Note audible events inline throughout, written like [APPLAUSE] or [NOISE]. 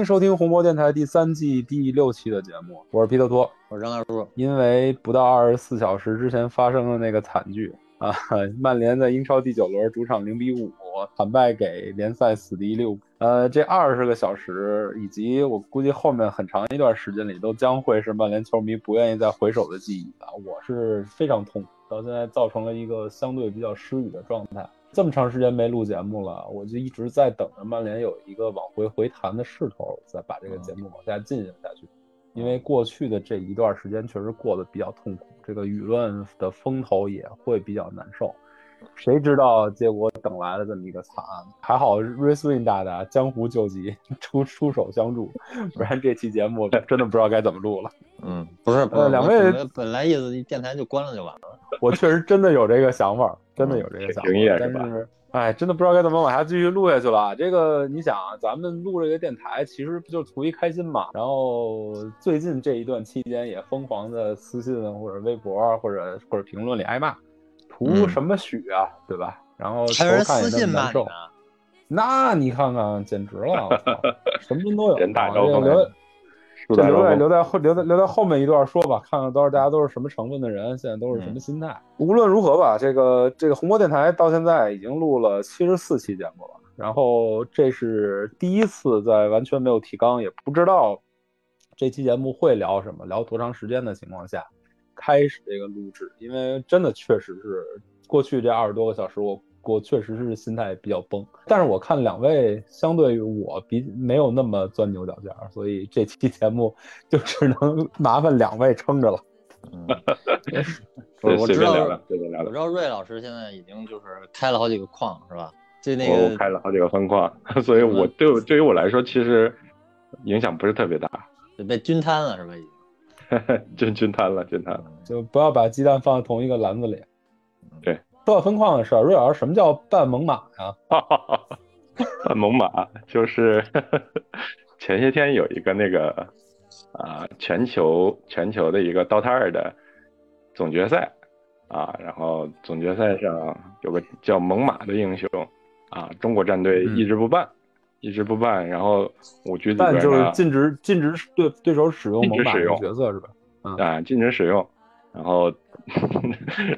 欢迎收听红魔电台第三季第六期的节目，我是皮特托，我是张大叔。因为不到二十四小时之前发生的那个惨剧 [LAUGHS] 啊，曼联在英超第九轮主场零比五惨败给联赛死敌利物浦。呃，这二十个小时以及我估计后面很长一段时间里，都将会是曼联球迷不愿意再回首的记忆啊！我是非常痛苦，到现在造成了一个相对比较失语的状态。这么长时间没录节目了，我就一直在等着曼联有一个往回回弹的势头，再把这个节目往下进行下去。因为过去的这一段时间确实过得比较痛苦，这个舆论的风头也会比较难受。谁知道结果等来了这么一个惨案？还好瑞斯温大大江湖救急，出出手相助，不然这期节目真的不知道该怎么录了。嗯，不是，呃，两位本来意思电台就关了就完了。我确实真的有这个想法，真的有这个想法，但是，哎，真的不知道该怎么往下继续录下去了。这个你想，咱们录这个电台，其实不就图一开心嘛？然后最近这一段期间，也疯狂的私信或者微博或者或者评论里挨骂，图什么许啊，对吧？然后还有人私信骂你那你看看，简直了，什么人都有，人大招风。这留在留在后留在留在后面一段说吧，看看都是大家都是什么成分的人，现在都是什么心态。无论如何吧，这个这个红魔电台到现在已经录了七十四期节目了，然后这是第一次在完全没有提纲，也不知道这期节目会聊什么，聊多长时间的情况下开始这个录制，因为真的确实是过去这二十多个小时我。我确实是心态比较崩，但是我看两位相对于我比没有那么钻牛角尖，所以这期节目就只能麻烦两位撑着了。嗯，[LAUGHS] 我知道，我知道瑞老师现在已经就是开了好几个矿，是吧？就那个开了好几个分矿，[LAUGHS] 所以我对对于我来说其实影响不是特别大，就被均摊了，是吧？已经 [LAUGHS] 均均摊了，均摊了，就不要把鸡蛋放在同一个篮子里。对。说到分矿的事儿，瑞老师，什么叫半猛犸呀？[LAUGHS] 半猛犸就是 [LAUGHS] 前些天有一个那个啊，全球全球的一个 DOTA 二的总决赛啊，然后总决赛上有个叫猛犸的英雄啊，中国战队一直不办，一直不办，然后五局里边就是禁止禁止对对手使用猛犸角色是吧？啊，禁止使用，然后。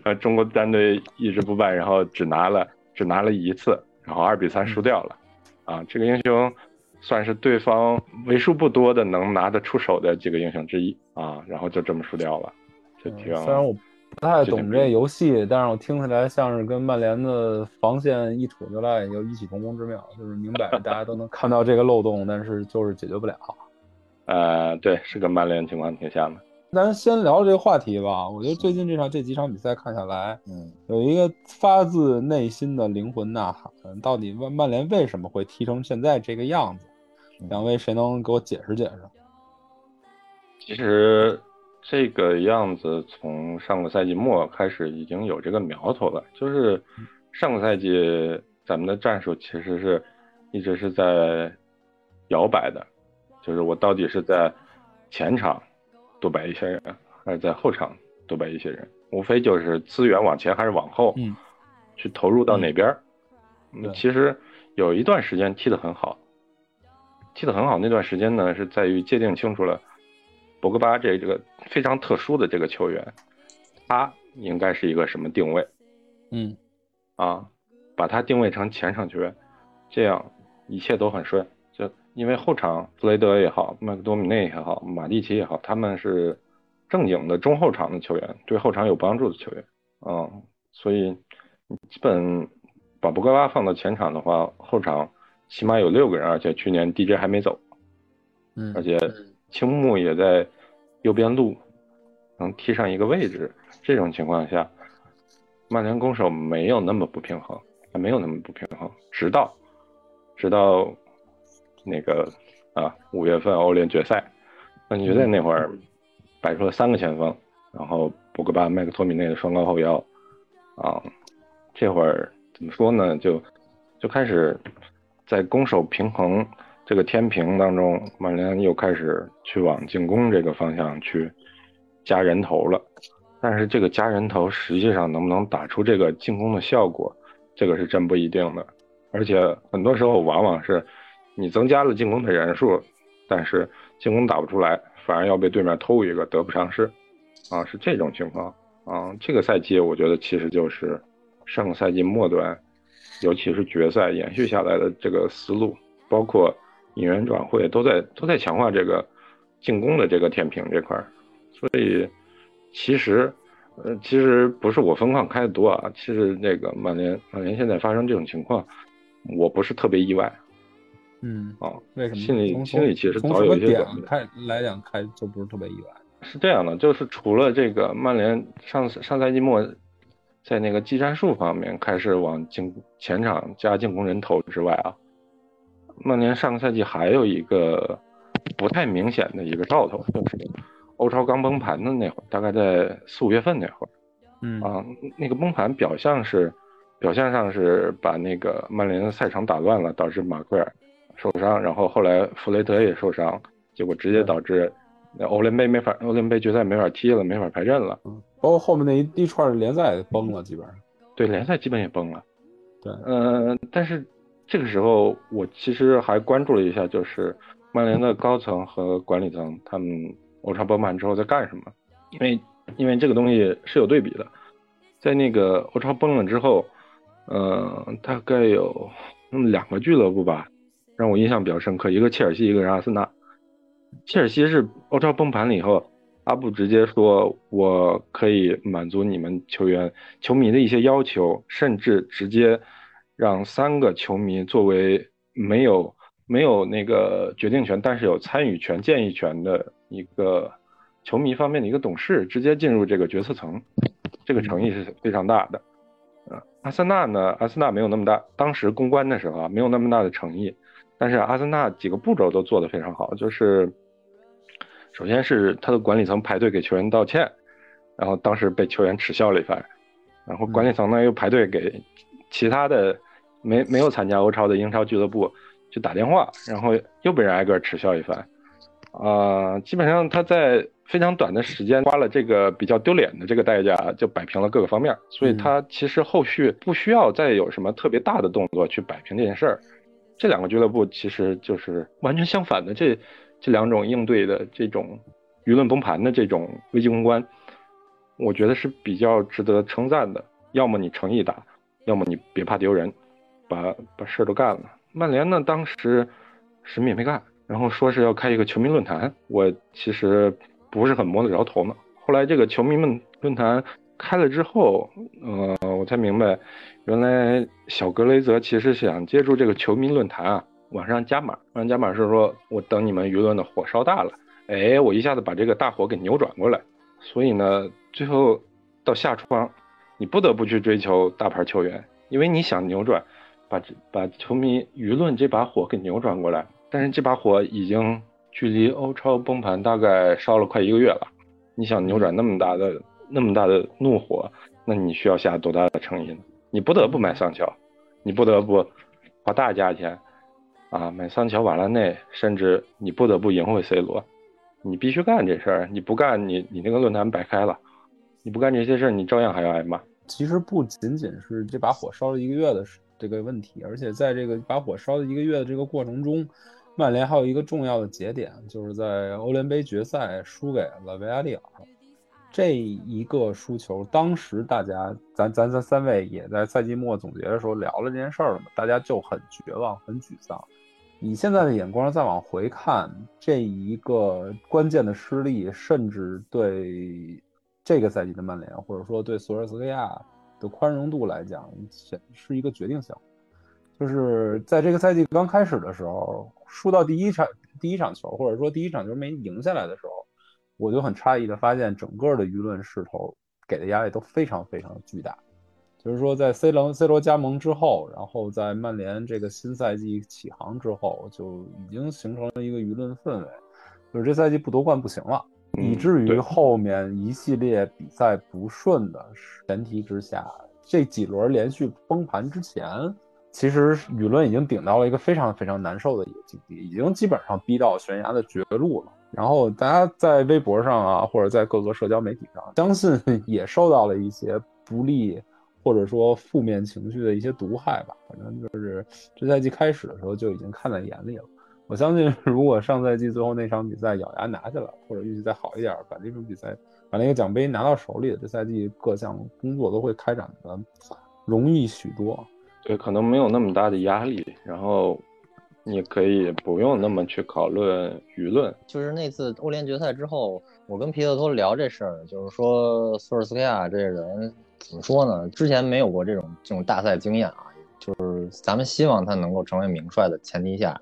呃，[LAUGHS] 中国战队一直不败，然后只拿了只拿了一次，然后二比三输掉了。啊，这个英雄算是对方为数不多的能拿得出手的几个英雄之一啊，然后就这么输掉了，就挺。虽然我不太懂这游戏，但是我听起来像是跟曼联的防线一杵就烂，有异曲同工之妙，就是明摆着 [LAUGHS] 大家都能看到这个漏洞，但是就是解决不了。[LAUGHS] 呃，对，是跟曼联情况挺像的。咱先聊这个话题吧。我觉得最近这场这几场比赛看下来，嗯，有一个发自内心的灵魂呐喊，到底曼曼联为什么会踢成现在这个样子？两位谁能给我解释解释？其实这个样子从上个赛季末开始已经有这个苗头了，就是上个赛季咱们的战术其实是一直是在摇摆的，就是我到底是在前场。多摆一些人，还是在后场多摆一些人，无非就是资源往前还是往后，嗯，去投入到哪边儿。嗯，其实有一段时间踢得很好，踢得很好那段时间呢，是在于界定清楚了博格巴这这个非常特殊的这个球员，他应该是一个什么定位？嗯，啊，把他定位成前场球员，这样一切都很顺。因为后场弗雷德也好，麦克多米内也好，马蒂奇也好，他们是正经的中后场的球员，对后场有帮助的球员，嗯，所以基本把博格巴放到前场的话，后场起码有六个人，而且去年 DJ 还没走，嗯，而且青木也在右边路能踢上一个位置，这种情况下，曼联攻守没有那么不平衡，还没有那么不平衡，直到直到。那个啊，五月份欧联决赛，那决赛那会儿摆出了三个前锋，然后博格巴、麦克托米内的双高后腰，啊，这会儿怎么说呢？就就开始在攻守平衡这个天平当中，曼联又开始去往进攻这个方向去加人头了。但是这个加人头实际上能不能打出这个进攻的效果，这个是真不一定的。而且很多时候往往是。你增加了进攻的人数，但是进攻打不出来，反而要被对面偷一个，得不偿失，啊，是这种情况啊。这个赛季我觉得其实就是上个赛季末端，尤其是决赛延续下来的这个思路，包括引援转会都在都在强化这个进攻的这个天平这块儿，所以其实。呃，其实不是我分矿开的多啊，其实那个曼联，曼联现在发生这种情况，我不是特别意外。嗯，啊，为什么？心里心里其实早有一些点开来讲开就不是特别意外。是这样的，就是除了这个曼联上上赛季末在那个技战术方面开始往进前场加进攻人头之外啊，曼联上个赛季还有一个不太明显的一个兆头，就是。欧超刚崩盘的那会儿，大概在四五月份那会儿，嗯啊，那个崩盘表象是，表象上是把那个曼联的赛场打乱了，导致马奎尔受伤，然后后来弗雷德也受伤，结果直接导致那欧联杯没法，欧联杯决赛没法踢了，没法排阵了，嗯，包括后面那一一串联赛崩了，基本上，对，联赛基本也崩了，对，嗯，但是这个时候我其实还关注了一下，就是曼联的高层和管理层他们。欧超崩盘之后在干什么？因为因为这个东西是有对比的，在那个欧超崩了之后，呃，大概有那么两个俱乐部吧，让我印象比较深刻，一个切尔西，一个人阿森纳。切尔西是欧超崩盘了以后，阿布直接说我可以满足你们球员、球迷的一些要求，甚至直接让三个球迷作为没有没有那个决定权，但是有参与权、建议权的。一个球迷方面的一个董事直接进入这个决策层，这个诚意是非常大的。阿森纳呢，阿森纳没有那么大，当时公关的时候啊，没有那么大的诚意。但是阿森纳几个步骤都做得非常好，就是首先是他的管理层排队给球员道歉，然后当时被球员耻笑了一番，然后管理层呢又排队给其他的没没有参加欧超的英超俱乐部去打电话，然后又被人挨个耻笑一番。啊，基本上他在非常短的时间花了这个比较丢脸的这个代价，就摆平了各个方面，所以他其实后续不需要再有什么特别大的动作去摆平这件事儿。这两个俱乐部其实就是完全相反的，这这两种应对的这种舆论崩盘的这种危机公关，我觉得是比较值得称赞的。要么你诚意打，要么你别怕丢人，把把事儿都干了。曼联呢，当时什么也没干。然后说是要开一个球迷论坛，我其实不是很摸得着头脑。后来这个球迷们论坛开了之后，呃，我才明白，原来小格雷泽其实想借助这个球迷论坛啊，往上加码。往上加码是说我等你们舆论的火烧大了，哎，我一下子把这个大火给扭转过来。所以呢，最后到下窗，你不得不去追求大牌球员，因为你想扭转，把这把球迷舆论这把火给扭转过来。但是这把火已经距离欧超崩盘大概烧了快一个月了，你想扭转那么大的那么大的怒火，那你需要下多大的诚意呢？你不得不买桑乔，你不得不花大价钱啊买桑乔、瓦拉内，甚至你不得不赢回 C 罗，你必须干这事儿，你不干你你那个论坛白开了，你不干这些事儿，你照样还要挨骂。其实不仅仅是这把火烧了一个月的这个问题，而且在这个把火烧了一个月的这个过程中。曼联还有一个重要的节点，就是在欧联杯决赛输给了维亚利尔，这一个输球，当时大家，咱咱咱三位也在赛季末总结的时候聊了这件事儿了嘛，大家就很绝望，很沮丧。以现在的眼光再往回看，这一个关键的失利，甚至对这个赛季的曼联，或者说对索尔斯克亚的宽容度来讲，是是一个决定性。就是在这个赛季刚开始的时候，输到第一场第一场球，或者说第一场球没赢下来的时候，我就很诧异的发现，整个的舆论势头给的压力都非常非常巨大。就是说，在 C 罗 C 罗加盟之后，然后在曼联这个新赛季起航之后，就已经形成了一个舆论氛围，就是这赛季不夺冠不行了，以至于后面一系列比赛不顺的前提之下，这几轮连续崩盘之前。其实舆论已经顶到了一个非常非常难受的一个境地，已经基本上逼到悬崖的绝路了。然后大家在微博上啊，或者在各个社交媒体上，相信 [LAUGHS] 也受到了一些不利或者说负面情绪的一些毒害吧。反正就是这赛季开始的时候就已经看在眼里了。我相信，[LAUGHS] 如果上赛季最后那场比赛咬牙拿下了，或者运气再好一点，把这场比赛把那个奖杯拿到手里，这赛季各项工作都会开展的容易许多。对，可能没有那么大的压力，然后你可以不用那么去讨论舆论。就是那次欧联决赛之后，我跟皮特托聊这事儿，就是说索尔斯克亚这人怎么说呢？之前没有过这种这种大赛经验啊，就是咱们希望他能够成为名帅的前提下，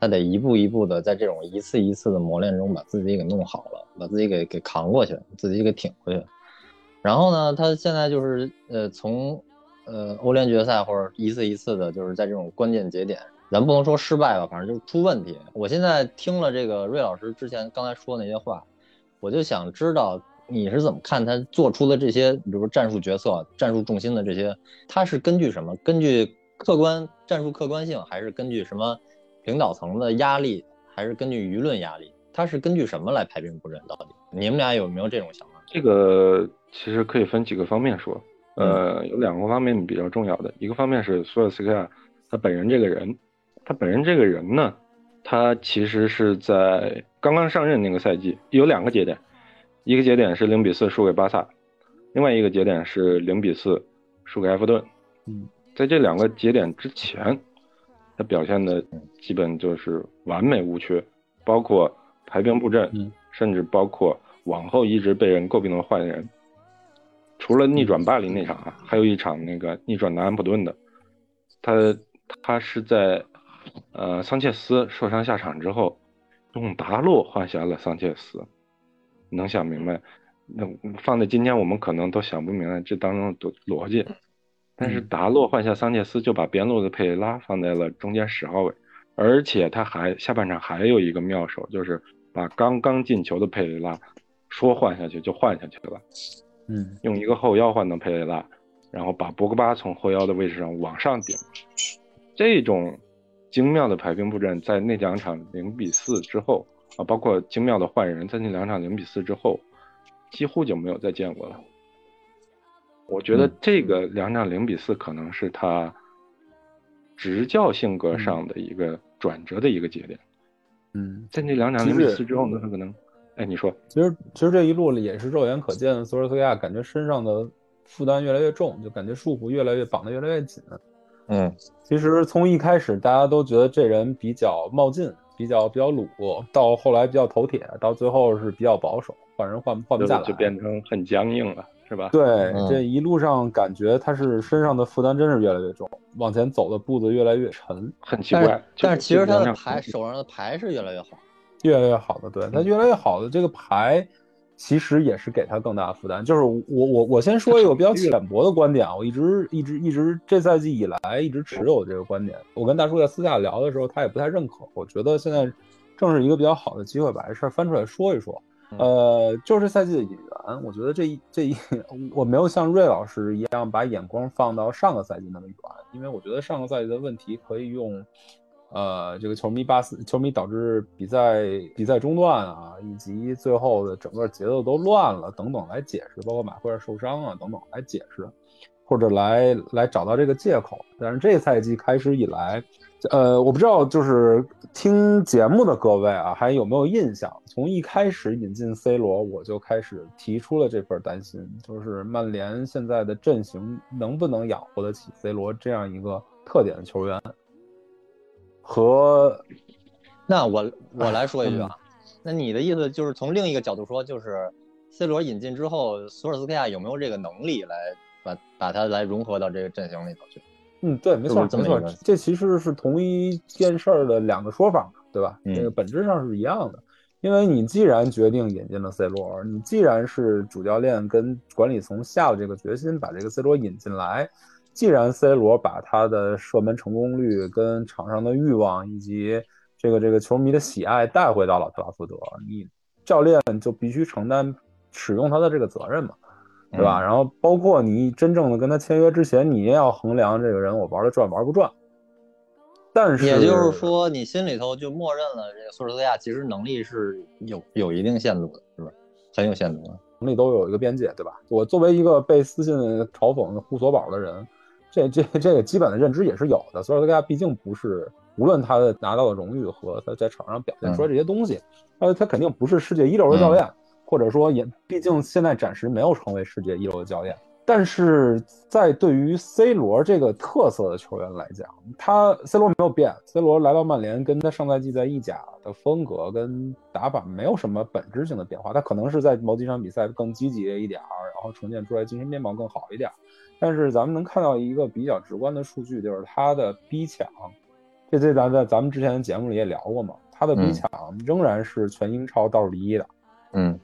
他得一步一步的在这种一次一次的磨练中把自己给弄好了，把自己给给扛过去，自己给挺过去。然后呢，他现在就是呃从。呃，欧联决赛或者一次一次的，就是在这种关键节点，咱不能说失败吧，反正就是出问题。我现在听了这个瑞老师之前刚才说那些话，我就想知道你是怎么看他做出的这些，比如战术决策、战术重心的这些，他是根据什么？根据客观战术客观性，还是根据什么领导层的压力，还是根据舆论压力？他是根据什么来排兵布阵？到底你们俩有没有这种想法？这个其实可以分几个方面说。呃，有两个方面比较重要的，一个方面是索尔斯克亚他本人这个人，他本人这个人呢，他其实是在刚刚上任那个赛季有两个节点，一个节点是零比四输给巴萨，另外一个节点是零比四输给埃弗顿。嗯，在这两个节点之前，他表现的基本就是完美无缺，包括排兵布阵，甚至包括往后一直被人诟病的换人。除了逆转巴黎那场啊，还有一场那个逆转南安普顿的，他他是在呃桑切斯受伤下场之后，用达洛换下了桑切斯，能想明白？那放在今天我们可能都想不明白这当中的逻辑，但是达洛换下桑切斯就把边路的佩雷拉放在了中间十号位，而且他还下半场还有一个妙手，就是把刚刚进球的佩雷拉说换下去就换下去了。嗯，用一个后腰换的佩雷拉，然后把博格巴从后腰的位置上往上顶，这种精妙的排兵布阵，在那两场零比四之后啊，包括精妙的换人，在那两场零比四之后，几乎就没有再见过了。我觉得这个两场零比四可能是他执教性格上的一个转折的一个节点。嗯，在那两场零比四之后呢，他可能。哎，你说，其实其实这一路也是肉眼可见，索尔斯克亚感觉身上的负担越来越重，就感觉束缚越来越绑得越来越紧。嗯，其实从一开始大家都觉得这人比较冒进，比较比较鲁，到后来比较头铁，到最后是比较保守，换人换换不下来，就变成很僵硬了，是吧？对，这一路上感觉他是身上的负担真是越来越重，往前走的步子越来越沉，很奇怪。但是其实他的牌手上的牌是越来越好。越来越好的，对他越来越好的这个牌，其实也是给他更大的负担。就是我我我先说一个比较浅薄的观点啊，我一直一直一直这赛季以来一直持有这个观点。我跟大叔在私下聊的时候，他也不太认可。我觉得现在正是一个比较好的机会，把这事儿翻出来说一说。呃，就是赛季的引援，我觉得这一这一 [LAUGHS] 我没有像瑞老师一样把眼光放到上个赛季那么远，因为我觉得上个赛季的问题可以用。呃，这个球迷巴斯球迷导致比赛比赛中断啊，以及最后的整个节奏都乱了等等来解释，包括马奎尔受伤啊等等来解释，或者来来找到这个借口。但是这赛季开始以来，呃，我不知道就是听节目的各位啊，还有没有印象？从一开始引进 C 罗，我就开始提出了这份担心，就是曼联现在的阵型能不能养活得起 C 罗这样一个特点的球员。和，那我 [LAUGHS] 我来说一句啊，那你的意思就是从另一个角度说，就是 C 罗引进之后，索尔斯克亚有没有这个能力来把把他来融合到这个阵型里头去？嗯，对，没错，没错，这其实是同一件事儿的两个说法嘛，对吧？这个本质上是一样的，因为你既然决定引进了 C 罗，你既然是主教练跟管理层下了这个决心，把这个 C 罗引进来。既然 C 罗把他的射门成功率、跟场上的欲望以及这个这个球迷的喜爱带回到了特拉福德，你教练就必须承担使用他的这个责任嘛，对吧？然后包括你真正的跟他签约之前，你也要衡量这个人我玩的转玩不转。但是也就是说，你心里头就默认了这个索尔斯克亚其实能力是有有一定限度的，是吧？很有限度的。能力都有一个边界，对吧？我作为一个被私信嘲讽的护索宝的人，这这这个基本的认知也是有的。索尔斯克亚毕竟不是，无论他的拿到的荣誉和他在场上表现出来这些东西，呃，他肯定不是世界一流的教练，或者说也毕竟现在暂时没有成为世界一流的教练。但是在对于 C 罗这个特色的球员来讲，他 C 罗没有变，C 罗来到曼联跟他上赛季在意甲的风格跟打法没有什么本质性的变化，他可能是在某几场比赛更积极一点儿，然后呈现出来精神面貌更好一点。但是咱们能看到一个比较直观的数据，就是他的逼抢，这这咱在咱们之前的节目里也聊过嘛，他的逼抢仍然是全英超倒数第一的，嗯。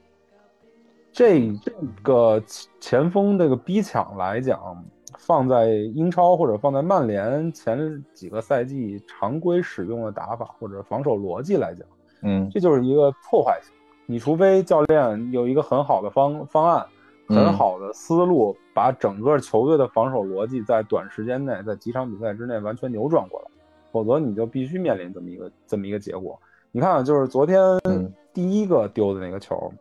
这这个前锋这个逼抢来讲，放在英超或者放在曼联前几个赛季常规使用的打法或者防守逻辑来讲，嗯，这就是一个破坏性。你除非教练有一个很好的方方案，很好的思路，把整个球队的防守逻辑在短时间内，在几场比赛之内完全扭转过来，否则你就必须面临这么一个这么一个结果。你看，就是昨天第一个丢的那个球。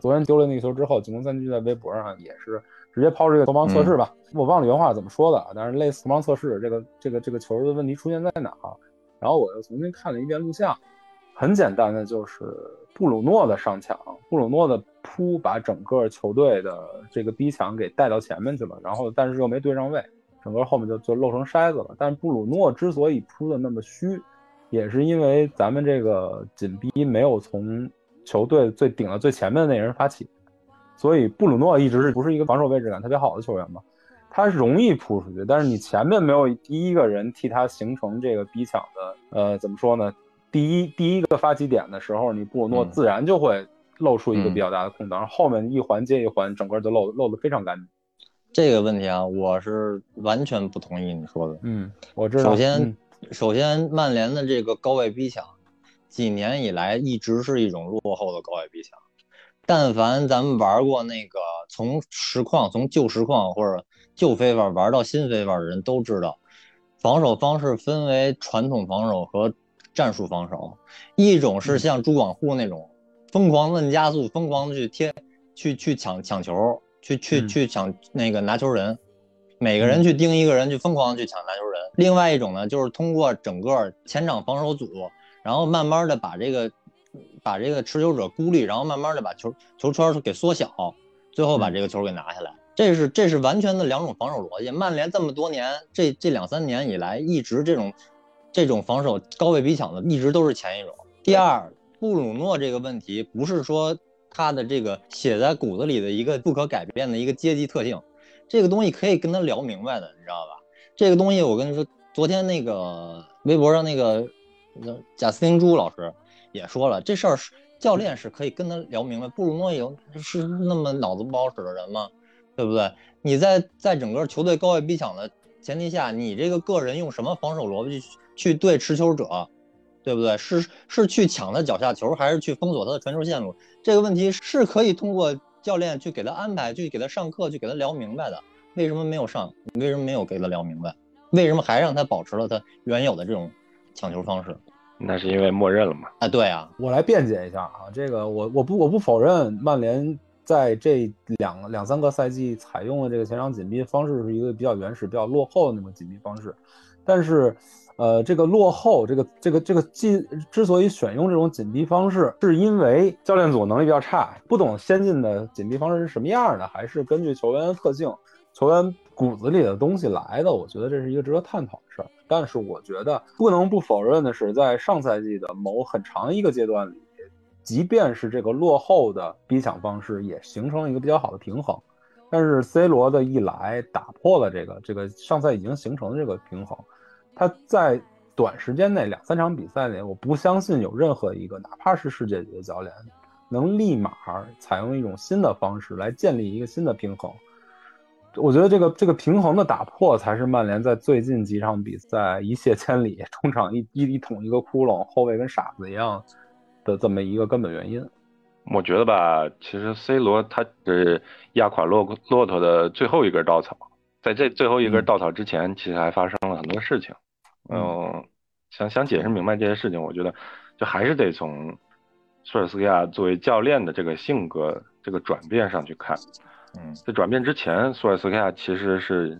昨天丢了那个球之后，进攻三巨在微博上也是直接抛出一个投盲测试吧，我忘了原话怎么说的，但是类似投盲测试，这个这个这个球的问题出现在哪？然后我又重新看了一遍录像，很简单的就是布鲁诺的上抢，布鲁诺的扑把整个球队的这个逼抢给带到前面去了，然后但是又没对上位，整个后面就就漏成筛子了。但是布鲁诺之所以扑的那么虚，也是因为咱们这个紧逼没有从。球队最顶了最前面的那人发起，所以布鲁诺一直是不是一个防守位置感特别好的球员嘛？他容易扑出去，但是你前面没有第一个人替他形成这个逼抢的，呃，怎么说呢？第一第一个发起点的时候，你布鲁诺自然就会露出一个比较大的空档，后面一环接一环，整个就漏漏得非常干净。这个问题啊，我是完全不同意你说的。嗯，我知道。首先，首先曼联的这个高位逼抢。几年以来一直是一种落后的高位逼抢，但凡咱们玩过那个从实况从旧实况或者旧非法玩到新非法的人都知道，防守方式分为传统防守和战术防守。一种是像朱广沪那种疯狂摁加速，疯狂的去贴去去抢抢球，去去去抢那个拿球人，每个人去盯一个人去疯狂的去抢拿球人。另外一种呢，就是通过整个前场防守组。然后慢慢的把这个，把这个持球者孤立，然后慢慢的把球球圈给缩小，最后把这个球给拿下来。这是这是完全的两种防守逻辑。曼联这么多年，这这两三年以来，一直这种这种防守高位逼抢的，一直都是前一种。第二，布鲁诺这个问题不是说他的这个写在骨子里的一个不可改变的一个阶级特性，这个东西可以跟他聊明白的，你知道吧？这个东西我跟你说，昨天那个微博上那个。贾斯汀朱老师也说了，这事儿是教练是可以跟他聊明白。布鲁诺有是那么脑子不好使的人吗？对不对？你在在整个球队高位逼抢的前提下，你这个个人用什么防守逻辑去对持球者，对不对？是是去抢他脚下球，还是去封锁他的传球线路？这个问题是可以通过教练去给他安排，去给他上课，去给他聊明白的。为什么没有上？为什么没有给他聊明白？为什么还让他保持了他原有的这种？抢球方式，那是因为默认了嘛？啊，对啊，我来辩解一下啊，这个我我不我不否认曼联在这两两三个赛季采用的这个前场紧逼方式是一个比较原始、比较落后的那种紧逼方式，但是，呃，这个落后，这个这个这个进之所以选用这种紧逼方式，是因为教练组能力比较差，不懂先进的紧逼方式是什么样的，还是根据球员的特性、球员骨子里的东西来的？我觉得这是一个值得探讨的事儿。但是我觉得不能不否认的是，在上赛季的某很长一个阶段里，即便是这个落后的逼抢方式，也形成了一个比较好的平衡。但是 C 罗的一来，打破了这个这个上赛已经形成的这个平衡。他在短时间内两三场比赛里，我不相信有任何一个哪怕是世界级的教练，能立马采用一种新的方式来建立一个新的平衡。我觉得这个这个平衡的打破，才是曼联在最近几场比赛一泻千里，中场一一一捅一个窟窿，后卫跟傻子一样的这么一个根本原因。我觉得吧，其实 C 罗他是压垮骆骆驼的最后一根稻草，在这最后一根稻草之前，其实还发生了很多事情。嗯，想想解释明白这些事情，我觉得就还是得从索尔斯克亚作为教练的这个性格这个转变上去看。嗯在转变之前，索尔斯克亚其实是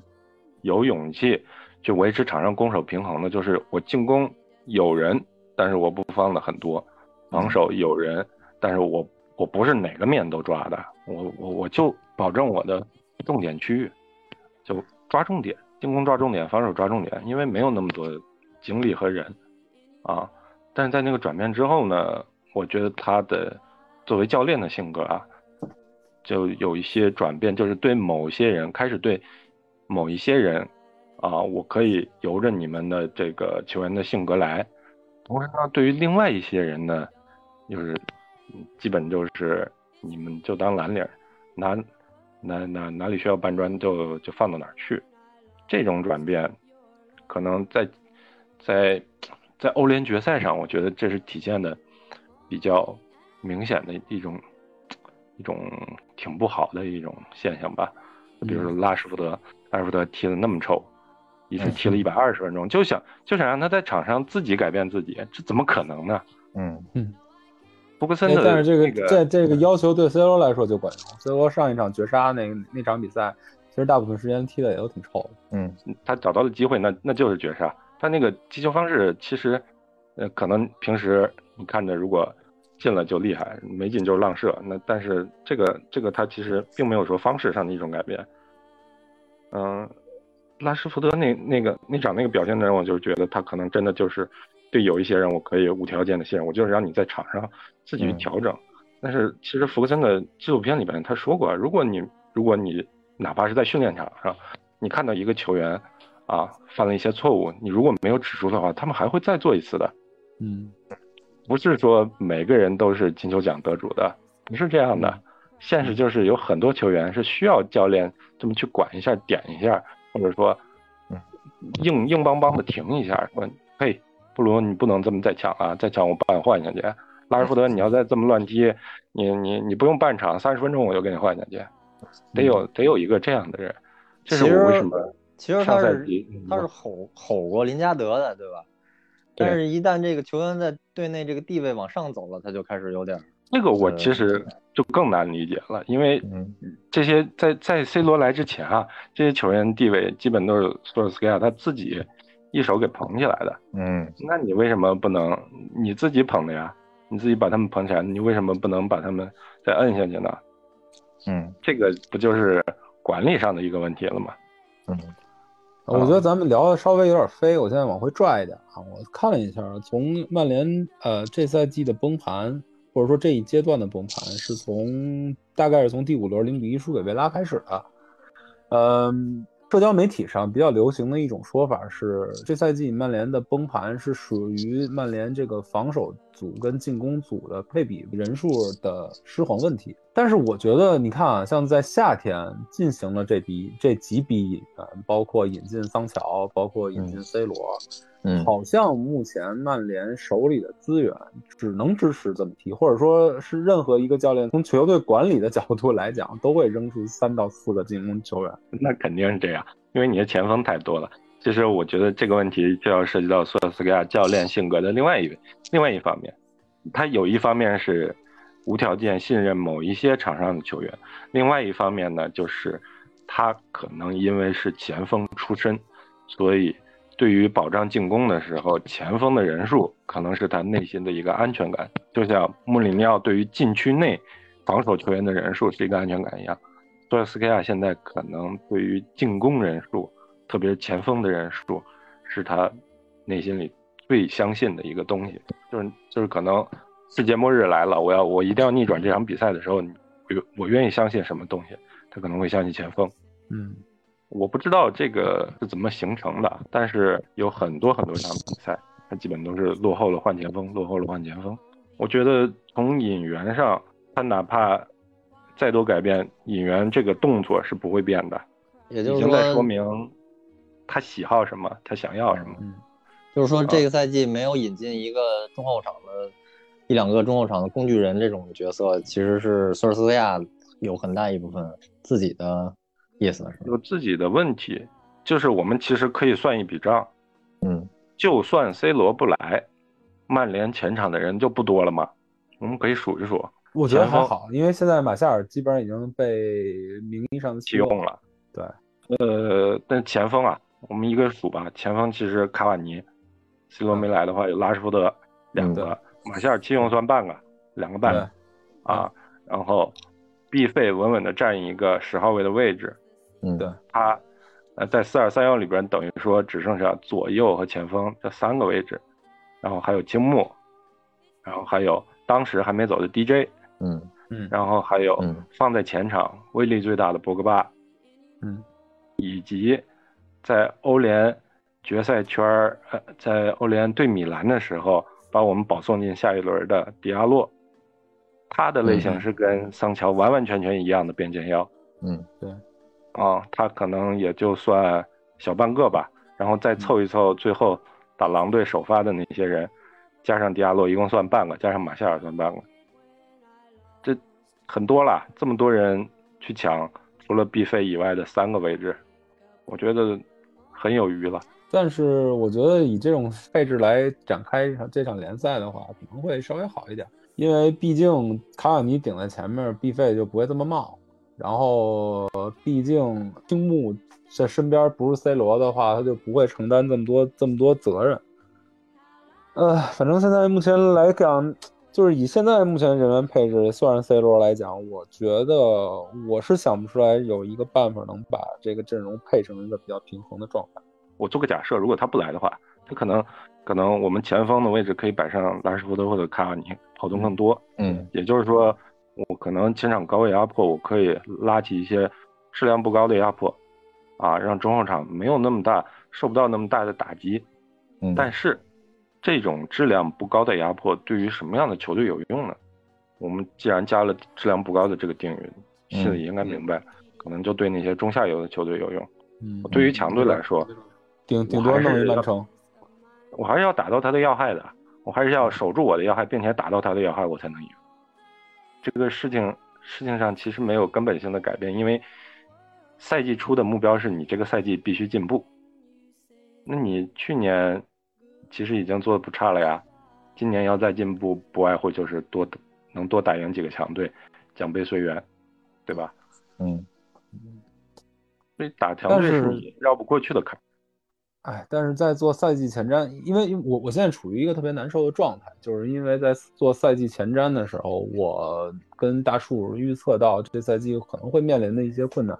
有勇气去维持场上攻守平衡的，就是我进攻有人，但是我不放的很多；防守有人，但是我我不是哪个面都抓的，我我我就保证我的重点区域，就抓重点，进攻抓重点，防守抓重点，因为没有那么多精力和人啊。但是在那个转变之后呢，我觉得他的作为教练的性格啊，就有一些转变，就是对某些人开始对某一些人啊，我可以由着你们的这个球员的性格来。同时呢，对于另外一些人呢，就是基本就是你们就当蓝领儿，哪哪哪哪里需要搬砖就就放到哪儿去。这种转变，可能在在在欧联决赛上，我觉得这是体现的比较明显的一种一种挺不好的一种现象吧。比如说拉什福德，拉什福德踢的那么臭，一直踢了一百二十分钟，就想就想让他在场上自己改变自己，这怎么可能呢？嗯哎福克森的但是这个个在这个要求对 C 罗来说就管用。C 罗上一场绝杀那那场比赛，其实大部分时间踢的也都挺臭的。嗯他找到的机会，那那就是绝杀。他那个击球方式，其实，呃，可能平时你看着如果进了就厉害，没进就是浪射。那但是这个这个他其实并没有说方式上的一种改变。嗯，拉什福德那那个那场那个表现呢，让我就是觉得他可能真的就是对有一些人我可以无条件的信任，我就是让你在场上自己去嗯调整。但是其实福克森的纪录片里边他说过，如果你如果你哪怕是在训练场上，你看到一个球员啊犯了一些错误，你如果没有指出的话，他们还会再做一次的。嗯不是说每个人都是金球奖得主的，不是这样的。现实就是有很多球员是需要教练这么去管一下、点一下，或者说嗯硬硬邦邦的停一下，说嘿，布鲁你不能这么再抢啊，再抢我把你换下去。拉什福德，你要再这么乱踢，你你你不用半场，三十分钟我就给你换下去。得有得有一个这样的人，这是我为什么其实他是他是吼吼过林加德的，对吧？对但是，一旦这个球员在队内这个地位往上走了，他就开始有点儿这个我呃其实就更难理解了，因为嗯这些在在 C 罗来之前啊，这些球员地位基本都是索尔斯克亚他自己一手给捧起来的。嗯那你为什么不能你自己捧的呀？你自己把他们捧起来，你为什么不能把他们再摁下去呢？嗯这个不就是管理上的一个问题了吗？嗯我觉得咱们聊的稍微有点飞，我现在往回拽一点啊。我看了一下，从曼联呃这赛季的崩盘，或者说这一阶段的崩盘，是从大概是从第五轮零比一输给维拉开始的。嗯，社交媒体上比较流行的一种说法是，这赛季曼联的崩盘是属于曼联这个防守组跟进攻组的配比人数的失衡问题。但是我觉得，你看啊，像在夏天进行了这笔这几笔引援，包括引进桑乔，包括引进 C 罗，嗯好像目前曼联手里的资源只能支持这么踢，或者说是任何一个教练从球队管理的角度来讲，都会扔出三到四个进攻球员。[LAUGHS] 那肯定是这样，因为你的前锋太多了。其实我觉得这个问题就要涉及到索尔斯克亚教练性格的另外一另外一方面，他有一方面是无条件信任某一些场上的球员，另外一方面呢，就是他可能因为是前锋出身，所以对于保障进攻的时候，前锋的人数可能是他内心的一个安全感，就像穆里尼奥对于禁区内防守球员的人数是一个安全感一样。索尔斯克亚现在可能对于进攻人数，特别是前锋的人数，是他内心里最相信的一个东西。就是就是可能世界末日来了，我要我一定要逆转这场比赛的时候，我我愿意相信什么东西？他可能会相信前锋。嗯我不知道这个是怎么形成的，但是有很多很多场比赛，他基本都是落后了换前锋，落后了换前锋。我觉得从引援上，他哪怕再多改变，引援这个动作是不会变的，也就是已经在说说，明他喜好什么，他想要什么。嗯就是说这个赛季没有引进一个中后场的一两个中后场的工具人这种角色，其实是索尔斯克亚有很大一部分自己的意思，是吧？有自己的问题，就是我们其实可以算一笔账，嗯就算 C 罗不来，曼联前场的人就不多了嘛？我们可以数一数，我觉得前还好，因为现在马夏尔基本上已经被名义上的启用了。对，呃，但前锋啊，我们一个数吧，前锋其实卡瓦尼，C 罗没来的话有拉什福德两嗯个，马夏尔七用算半个，两个半个啊，然后 B 费稳稳的占一个十号位的位置，嗯，对。他呃在四二三幺里边等于说只剩下左右和前锋这三个位置，然后还有青木，然后还有当时还没走的 DJ，嗯。嗯。然后还有嗯。放在前场威力最大的博格巴，嗯。以及在欧联决赛圈儿，呃，在欧联对米兰的时候，把我们保送进下一轮的迪亚洛，他的类型嗯。是跟桑乔完完全全一样的边前腰嗯对。啊，他可能也就算小半个吧，然后再凑一凑最后打狼队首发的那些人，加上迪亚洛一共算半个，加上马夏尔算半个，这很多了，这么多人去抢，除了毕费以外的三个位置，我觉得很有余了。但是我觉得以这种配置来展开这场这场联赛的话，可能会稍微好一点，因为毕竟卡瓦尼顶在前面，，B 费就不会这么冒。然后，毕竟青木在身边不是 C 罗的话，他就不会承担这么多这么多责任。呃，反正现在目前来讲，就是以现在目前人员配置，算是 C 罗来讲，我觉得我是想不出来有一个办法能把这个阵容配成一个比较平衡的状态。我做个假设，如果他不来的话，他可能可能我们前锋的位置可以摆上拉什福德或者卡瓦尼，跑动更多。嗯也就是说，我可能前场高位压迫，我可以拉起一些质量不高的压迫，啊，让中后场没有那么大，受不到那么大的打击。嗯，但是，这种质量不高的压迫对于什么样的球队有用呢？我们既然加了质量不高的这个定语，心里应该明白，可能就对那些中下游的球队有用。嗯，对于强队来说，顶顶多弄一曼城。我还是要打到他的要害的，我还是要守住我的要害，并且打到他的要害，我才能赢。这个事情事情上其实没有根本性的改变，因为赛季初的目标是你这个赛季必须进步。那你去年其实已经做的不差了呀，今年要再进步，不外乎就是多能多打赢几个强队，奖杯随缘，对吧？嗯所以打强队是是你绕不过去的坎。哎，但是在做赛季前瞻，因为我我现在处于一个特别难受的状态，就是因为在做赛季前瞻的时候，我跟大树预测到这赛季可能会面临的一些困难，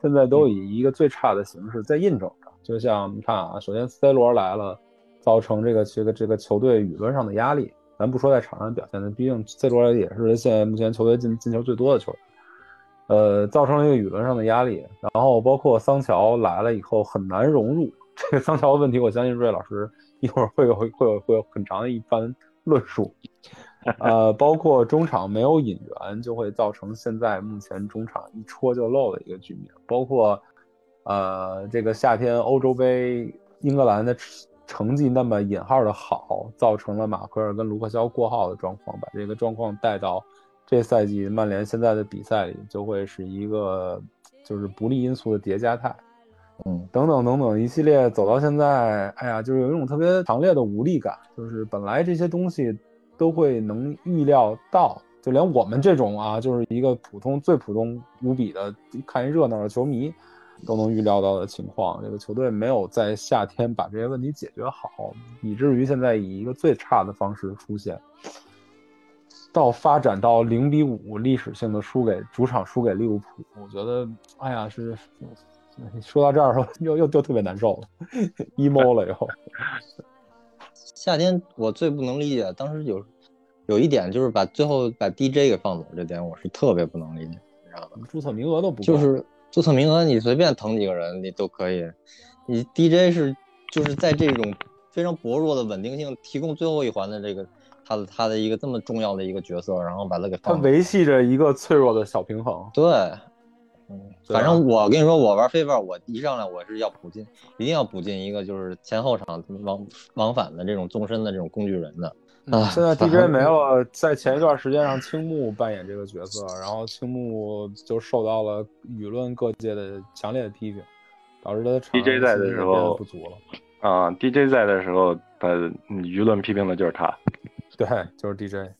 现在都以一个最差的形式在印证着。就像你看啊，首先 C 罗来了，造成这个这个这个球队舆论上的压力，咱不说在场上表现的，毕竟 C 罗也是现在目前球队进进球最多的球员。呃，造成了一个舆论上的压力，然后包括桑乔来了以后很难融入，[LAUGHS] 这个桑乔的问题，我相信瑞老师一会儿会有会有会有很长的一番论述。呃，包括中场没有引援，就会造成现在目前中场一戳就漏的一个局面。包括呃，这个夏天欧洲杯英格兰的成绩那么引号的好，造成了马奎尔跟卢克肖过号的状况，把这个状况带到这赛季曼联现在的比赛里，就会是一个就是不利因素的叠加态。嗯。等等等等一系列走到现在，哎呀，就是有一种特别强烈的无力感，就是本来这些东西都会能预料到，就连我们这种啊，就是一个普通最普通无比的看一热闹的球迷，都能预料到的情况，这个球队没有在夏天把这些问题解决好，以至于现在以一个最差的方式出现，到发展到零比五历史性的输给主场输给利物浦，我觉得，哎呀，是 [LAUGHS] 说到这儿又又又特别难受了，emo [LAUGHS] 了又。夏天我最不能理解，当时有有一点就是把最后把 DJ 给放走，这点我是特别不能理解，你知道吗？注册名额都不够，就是注册名额你随便腾几个人你都可以，你 DJ 是就是在这种非常薄弱的稳定性提供最后一环的这个他的他的一个这么重要的一个角色，然后把他给它放走。维系着一个脆弱的小平衡。对，嗯，反正我跟你说，我玩 FIFA，我一上来我是要补进，一定要补进一个就是前后场往往返的这种纵深的这种工具人的。啊现在 DJ 没了，在前一段时间让青木扮演这个角色，然后青木就受到了舆论各界的强烈的批评，导致他 DJ 在的时候不足了。啊、d j 在的时候，他嗯舆论批评的就是他。对，就是 DJ。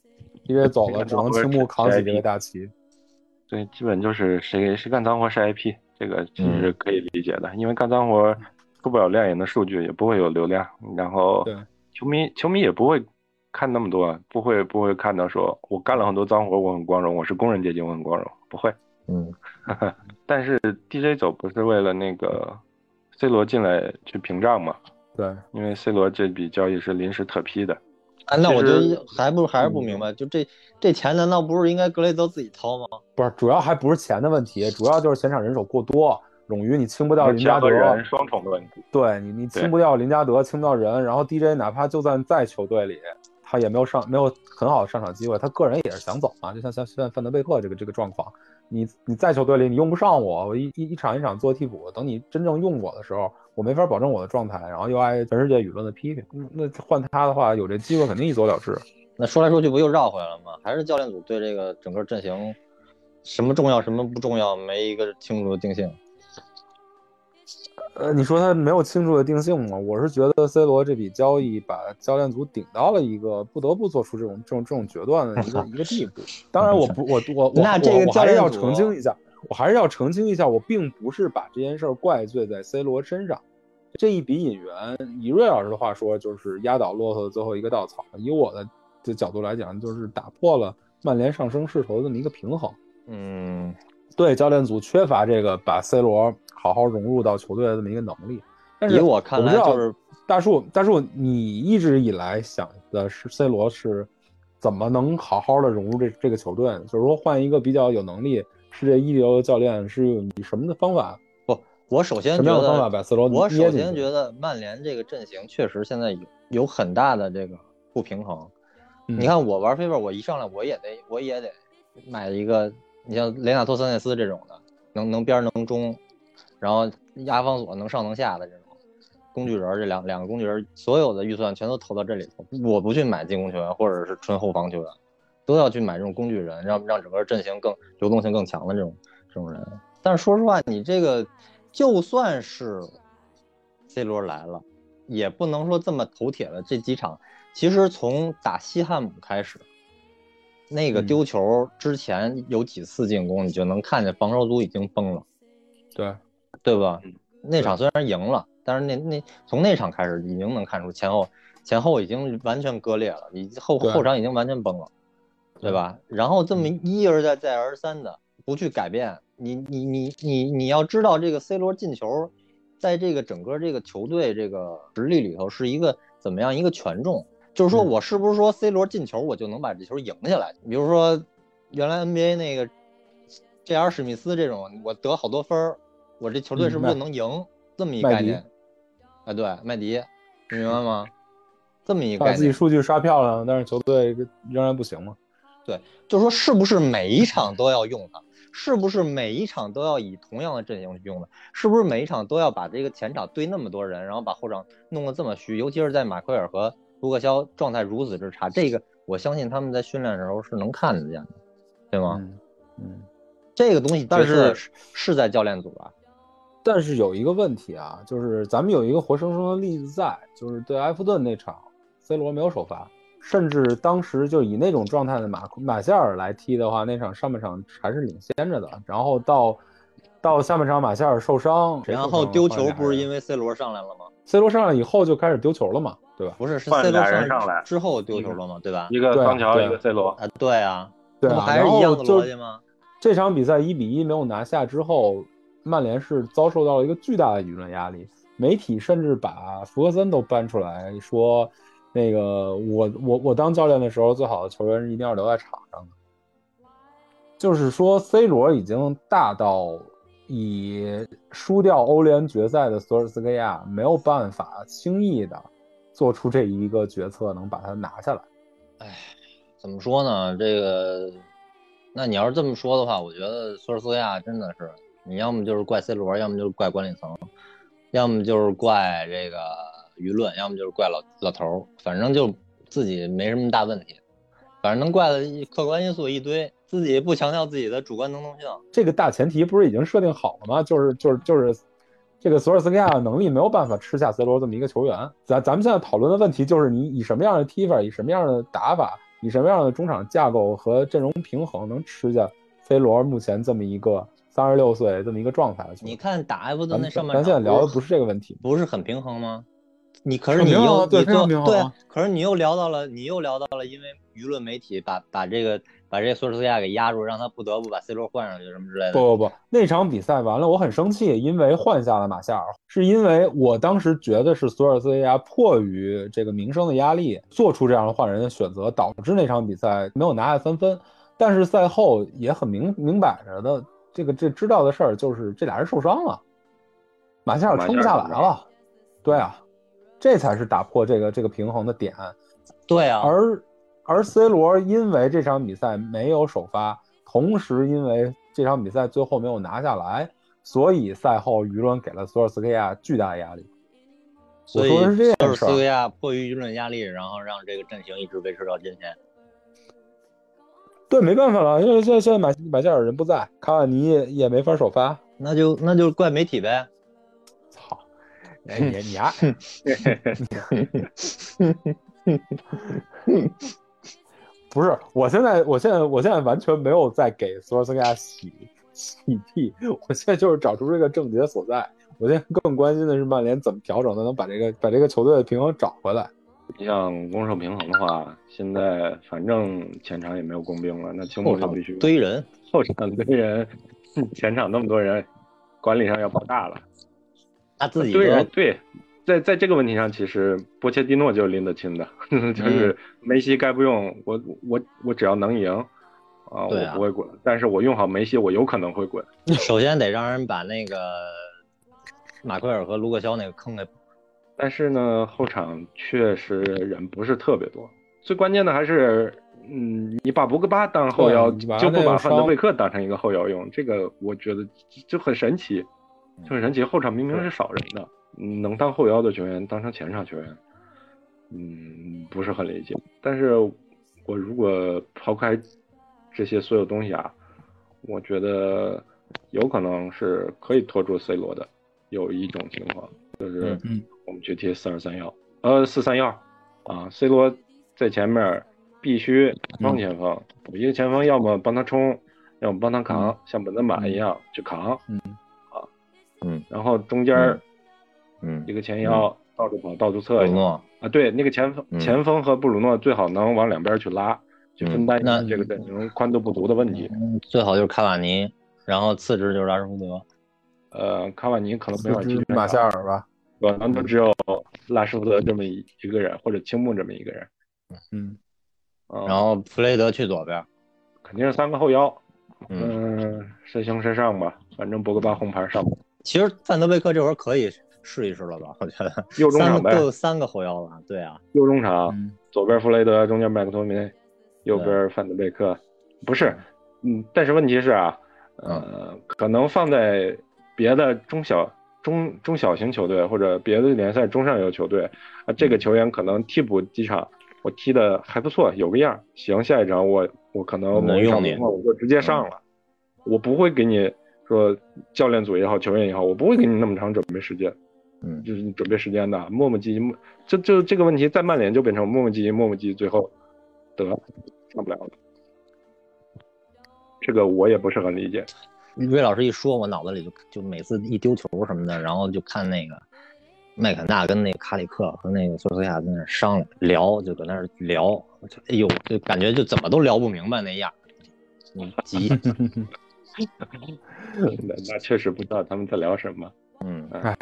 ，DJ 走了，[LAUGHS] 只能青木扛起这个大旗。对，基本就是谁谁干脏活谁 IP，这个其实可以理解的，因为干脏活出不了亮眼的数据，也不会有流量，然后对球迷球迷也不会看那么多，不会不会看到说我干了很多脏活，我很光荣，我是工人阶级，我很光荣，不会。嗯，[LAUGHS] 但是 DJ 走不是为了那个 C 罗进来去屏障嘛？对，因为 C 罗这笔交易是临时特批的。啊，那我就还不还是不明白，就这这钱难道不是应该格雷泽自己掏吗？不是，主要还不是钱的问题，主要就是前场人手过多，冗余你清不掉林加德人双重的问题。对你你清不掉林加德，清不掉人，然后 DJ 哪怕就算在球队里，他也没有上没有很好的上场机会，他个人也是想走嘛，就像像现在范德贝克这个这个状况，你你在球队里你用不上我，我一一一场一场做替补，等你真正用我的时候，我没法保证我的状态，然后又挨全世界舆论的批评，嗯那换他的话，有这机会肯定一走了之。那说来说去不又绕回来了吗？还是教练组对这个整个阵型什么重要，什么不重要，没一个清楚的定性。呃，你说他没有清楚的定性吗？我是觉得 C 罗这笔交易把教练组顶到了一个不得不做出这种这种这种决断的一个 [LAUGHS] 一个地步。当然，我不我我我那这个我我还是要教练组澄清一下，我还是要澄清一下，我并不是把这件事儿怪罪在 C 罗身上。这一笔引援，以瑞老师的话说，就是压倒骆驼的最后一个稻草。以我的的角度来讲，就是打破了曼联上升势头的这么一个平衡。嗯，对教练组缺乏这个把 C 罗好好融入到球队的这么一个能力。但是以我看来就是大树，大树，你一直以来想的是 C 罗是怎么能好好的融入这这个球队？就是说换一个比较有能力、世界一流的教练，是以什么的方法、不我首先觉什么样的方法得，把 C 罗我首？先觉得曼联这个阵型确实现在有有很大的这个不平衡。嗯你看我玩 FIFA，我一上来我也得我也得买一个，你像雷纳托桑切斯这种的，能能边能中，然后压方索能上能下的这种工具人，这两两个工具人，所有的预算全都投到这里头。我不去买进攻球员或者是纯后防球员，都要去买这种工具人，让让整个阵型更流动性更强的这种这种人。但是说实话，你这个就算是 C 罗来了，也不能说这么头铁了这几场。其实从打西汉姆开始，那个嗯丢球之前有几次进攻，你就能看见防守组已经崩了，对，对吧嗯？那场虽然赢了，但是那那从那场开始已经能看出前后前后已经完全割裂了，已后后场已经完全崩了，对吧？然后这么一而再再而三的不去改变，你你你你你要知道这个 C 罗进球，在这个整个这个球队这个实力里头是一个怎么样一个权重？就是说嗯我是不是说 C 罗进球我就能把这球赢下来？比如说原来 NBA 那个 J.R. 史密斯这种，我得好多分儿，我这球队是不是能赢？这么一概念。啊，对，麦迪，你明白吗？这么一把概念，自己数据刷漂亮，但是球队仍然不行嘛。就是说是不是每一场都要用它？是不是每一场都要以同样的阵型去用的？是不是每一场都要把这个前场堆那么多人，然后把后场弄得这么虚？尤其是在马奎尔和卢克肖状态如此之差，这个我相信他们在训练的时候是能看得见的，对吗？嗯嗯。这个东西但是是在教练组吧，但是有一个问题啊，就是咱们有一个活生生的例子在，就是对埃弗顿那场，C 罗没有首发，甚至当时就以那种状态的马马夏尔来踢的话，那场上半场还是领先着的，然后到到下半场马夏尔受伤，然后丢球不是因为为 C 罗上来了吗？C 罗上来以后就开始丢球了嘛，对吧？不是，是 C 罗上来之后丢球了嘛？对吧？一个对桑乔，一个 C 罗，啊，对啊，对啊，还是一样的逻辑吗？这场比赛一比一没有拿下之后，曼联是遭受到了一个巨大的舆论压力，媒体甚至把福格森都搬出来说，那个我我我当教练的时候，最好的球员一定要留在场上的。就是说，C 罗已经大到以输掉欧联决赛的索尔斯克亚没有办法轻易的做出这一个决策，能把他拿下来。哎怎么说呢？这个，那你要是这么说的话，我觉得索尔斯克亚真的是，你要么就是怪 C 罗，要么就是怪管理层，要么就是怪这个舆论，要么就是怪老老头儿，反正就自己没什么大问题，反正能怪的客观因素一堆，自己不强调自己的主观能动性。这个大前提不是已经设定好了吗？就是就是就是，这个索尔斯克亚的能力没有办法吃下 C 罗这么一个球员。咱咱们现在讨论的问题就是你以什么样的踢法，以什么样的打法，以什么样的中场架构和阵容平衡能吃下 C 罗目前这么一个三十六岁这么一个状态？你看打埃弗顿那上半场，咱现在聊的不是这个问题，不是很平衡吗？你可是你又你对对啊，可是你又聊到了，你又聊到了，因为舆论媒体把把这个把这个索尔斯克亚给压住，让他不得不把 C 罗换上去什么之类的。不不不，那场比赛完了，我很生气，因为换下了马夏尔，是因为我当时觉得是索尔斯克亚迫于这个名声的压力，做出这样的换人的选择，导致那场比赛没有拿下三分。但是赛后也很明明摆着的，这个这知道的事儿就是这俩人受伤了，马夏尔撑不下来了，对啊，这才是打破这个这个平衡的点。对啊，而而 C 罗因为这场比赛没有首发，同时因为这场比赛最后没有拿下来，所以赛后舆论给了索尔斯克亚巨大的压力。我所以说的是这索尔斯克亚迫于舆论压力，然后让这个阵型一直维持到今天。对，没办法了，因为现在现在马马夏尔人不在，卡瓦尼也也没法首发。那就那就怪媒体呗。操，哎你你啊，[LAUGHS] 不是，我现在我现在我现在完全没有在给索尔斯克亚洗洗地，我现在就是找出这个症结所在。我现在更关心的是曼联怎么调整，才能把这个把这个球队的平衡找回来。你像攻守平衡的话，现在反正前场也没有工兵了，那青后场必须堆人，后场堆人，前场那么多人，管理上要爆炸了。他自己堆人都对，在在这个问题上，其实波切蒂诺就拎得清的，[LAUGHS] 就是梅西该不用我我我只要能赢啊，我不会滚，但是我用好梅西，我有可能会滚。首先得让人把那个马奎尔和卢克肖那个坑给但是呢，后场确实人不是特别多，最关键的还是，嗯，你把博格巴当后腰，就不把范德贝克当成一个后腰用，这个我觉得就很神奇，就很神奇。后场明明是少人的，嗯能当后腰的球员当成前场球员，嗯，不是很理解。但是我如果抛开这些所有东西啊，我觉得有可能是可以拖住 C 罗的，有一种情况就是我们去踢四二三幺，呃四三幺啊，C 罗在前面必须双前锋，有一个前锋要么帮他冲，要么帮他扛，像本泽马一样去扛，嗯啊，嗯，然后中间儿嗯。一个前腰到处跑到处侧布鲁诺。啊，对，那个前锋嗯。前锋和布鲁诺最好能往两边去拉，去分担一下那这个阵型宽度不足的问题。嗯最好就是卡瓦尼，然后次之就是拉什福德。呃，卡瓦尼可能没法四踢马夏尔吧，可能就只有拉什福德这么一一个人，或者青木这么一个人。嗯，啊，然后弗雷德去左边，肯定是三个后腰，嗯，嗯，谁行谁上吧，反正博格巴红牌上吧，其实范德贝克这会儿可以试一试了吧？我觉得 [LAUGHS] 右中场呗三个都，有三个后腰了，对啊，右中场，嗯。左边弗雷德，中间麦克托米内，右边范德贝克，不是，嗯，但是问题是啊，呃，可能放在别的中小中中小型球队或者别的联赛中上游球队啊，这个球员可能替补几场，我踢的还不错，有个样儿，行，下一场我我可能能用你我就直接上了，我不会给你说教练组也好，球员也好，我不会给你那么长准备时间。嗯，就是你准备时间的，磨磨唧唧，磨就就这个问题在曼联就变成磨磨唧唧，磨磨唧唧，最后得上不了了。这个我也不是很理解。魏老师一说，我脑子里就就每次一丢球什么的，然后就看那个麦肯纳跟那个卡里克和那个索尔斯克亚在那商量聊，就搁那聊，就哎呦，就感觉就怎么都聊不明白那样，你急，[LAUGHS] [LAUGHS] 那那确实不知道他们在聊什么。嗯唉，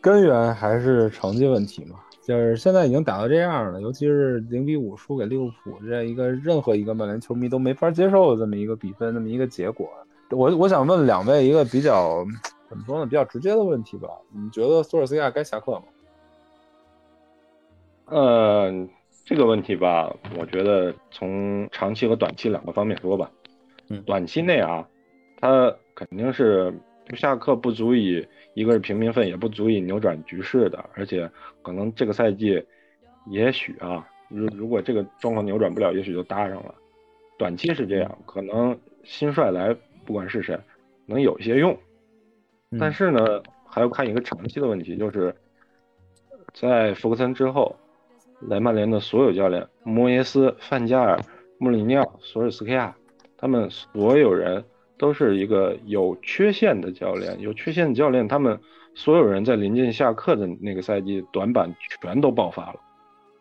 根源还是成绩问题嘛。就是现在已经打到这样了，尤其是零比五输给利物浦这一个任何一个曼联球迷都没法接受的这么一个比分，这么一个结果。我我想问两位一个比较怎么说呢，比较直接的问题吧。你觉得索尔斯克亚该下课吗？呃，这个问题吧，我觉得从长期和短期两个方面说吧。嗯短期内啊，他肯定是不下课不足以，一个是平民愤，也不足以扭转局势的，而且可能这个赛季，也许啊，如如果这个状况扭转不了，也许就搭上了。短期是这样，可能新帅来，不管是谁，能有一些用，嗯。但是呢，还要看一个长期的问题，就是在福克森之后，来曼联的所有教练，摩耶斯、范加尔、穆里尼奥、索尔斯克亚，他们所有人都是一个有缺陷的教练，有缺陷的教练，他们所有人在临近下课的那个赛季，短板全都爆发了，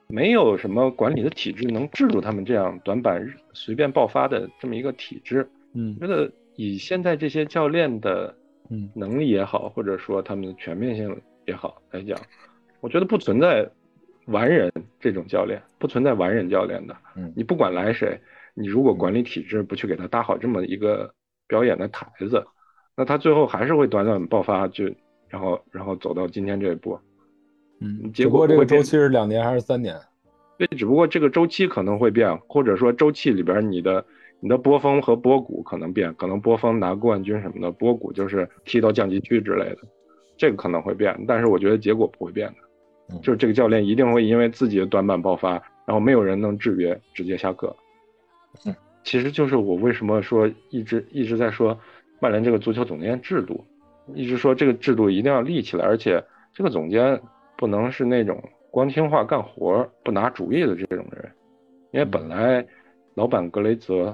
没有什么管理的体制能制住他们这样短板随便爆发的这么一个体制。嗯我觉得以现在这些教练的嗯能力也好，或者说他们的全面性也好来讲，我觉得不存在完人这种教练，不存在完人教练的。嗯你不管来谁，你如果管理体制不去给他搭好这么一个表演的台子，那他最后还是会短短爆发，就然后然后走到今天这一步。嗯，结果这个周期是两年还是三年？对，只不过这个周期可能会变，或者说周期里边你的你的波峰和波谷可能变，可能波峰拿冠军什么的，波谷就是踢到降级区之类的，这个可能会变，但是我觉得结果不会变的，嗯就是这个教练一定会因为自己的短板爆发，然后没有人能制约，直接下课。嗯，其实就是我为什么说一直一直在说曼联这个足球总监制度，一直说这个制度一定要立起来，而且这个总监不能是那种光听话干活不拿主意的这种人，因为本来老板格雷泽，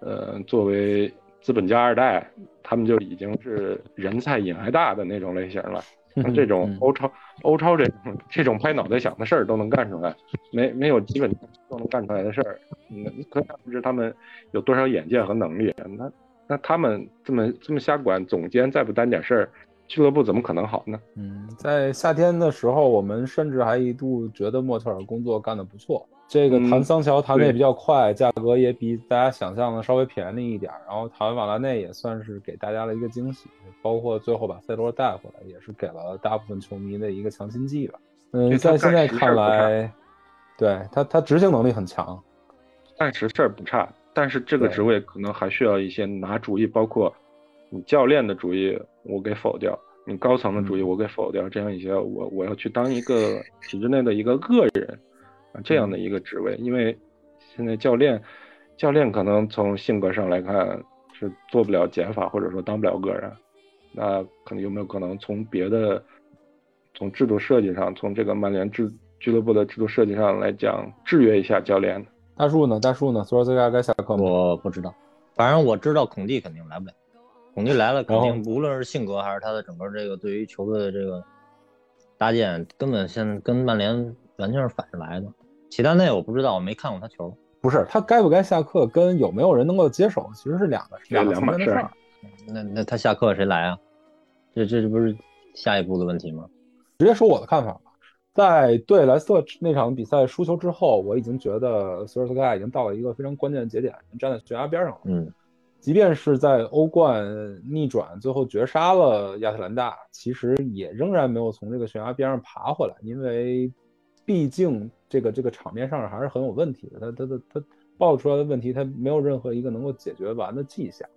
呃，作为资本家二代，他们就已经是人菜瘾还大的那种类型了。像这种嗯。欧超、欧超这种这种拍脑袋想的事儿都能干出来，没没有基本都能干出来的事儿，嗯，你可想而知他们有多少眼界和能力。那那他们这么这么瞎管，总监再不担点事儿，俱乐部怎么可能好呢？嗯，在夏天的时候，我们甚至还一度觉得莫特尔工作干得不错。这个嗯谈桑乔弹的也比较快，价格也比大家想象的稍微便宜一点儿。然后谈瓦拉内也算是给大家了一个惊喜，包括最后把 C 罗带回来，也是给了大部分球迷的一个强心剂吧。嗯，在现在看来，对他他执行能力很强。暂时事儿不差，但是这个职位可能还需要一些拿主意，包括你教练的主意我给否掉，你高层的主意嗯我给否掉，这样一些我我要去当一个 [LAUGHS] 体制内的一个恶人啊这样的一个职位，因为现在教练教练可能从性格上来看是做不了减法，或者说当不了个人，那可能有没有可能从别的从制度设计上，从这个曼联制俱乐部的制度设计上来讲，制约一下教练呢？大树呢？大树呢？索尔斯克亚该下课吗？我不知道，反正我知道孔蒂肯定来不了。孔蒂来了，肯定无论是性格还是他的整个这个对于球队的这个搭建，根本现在跟曼联完全是反着来的。齐达内我不知道，我没看过他球。不是，他该不该下课跟有没有人能够接手其实是两个两个两码事儿层面的事儿。那那他下课谁来啊？这这这不是下一步的问题吗？直接说我的看法吧，在对莱斯特那场比赛输球之后，我已经觉得索尔斯克亚已经到了一个非常关键的节点，站在悬崖边上了。嗯即便是在欧冠逆转，最后绝杀了亚特兰大，其实也仍然没有从这个悬崖边上爬回来，因为毕竟这个这个场面上还是很有问题的。他他他他爆出来的问题，他没有任何一个能够解决完的迹象。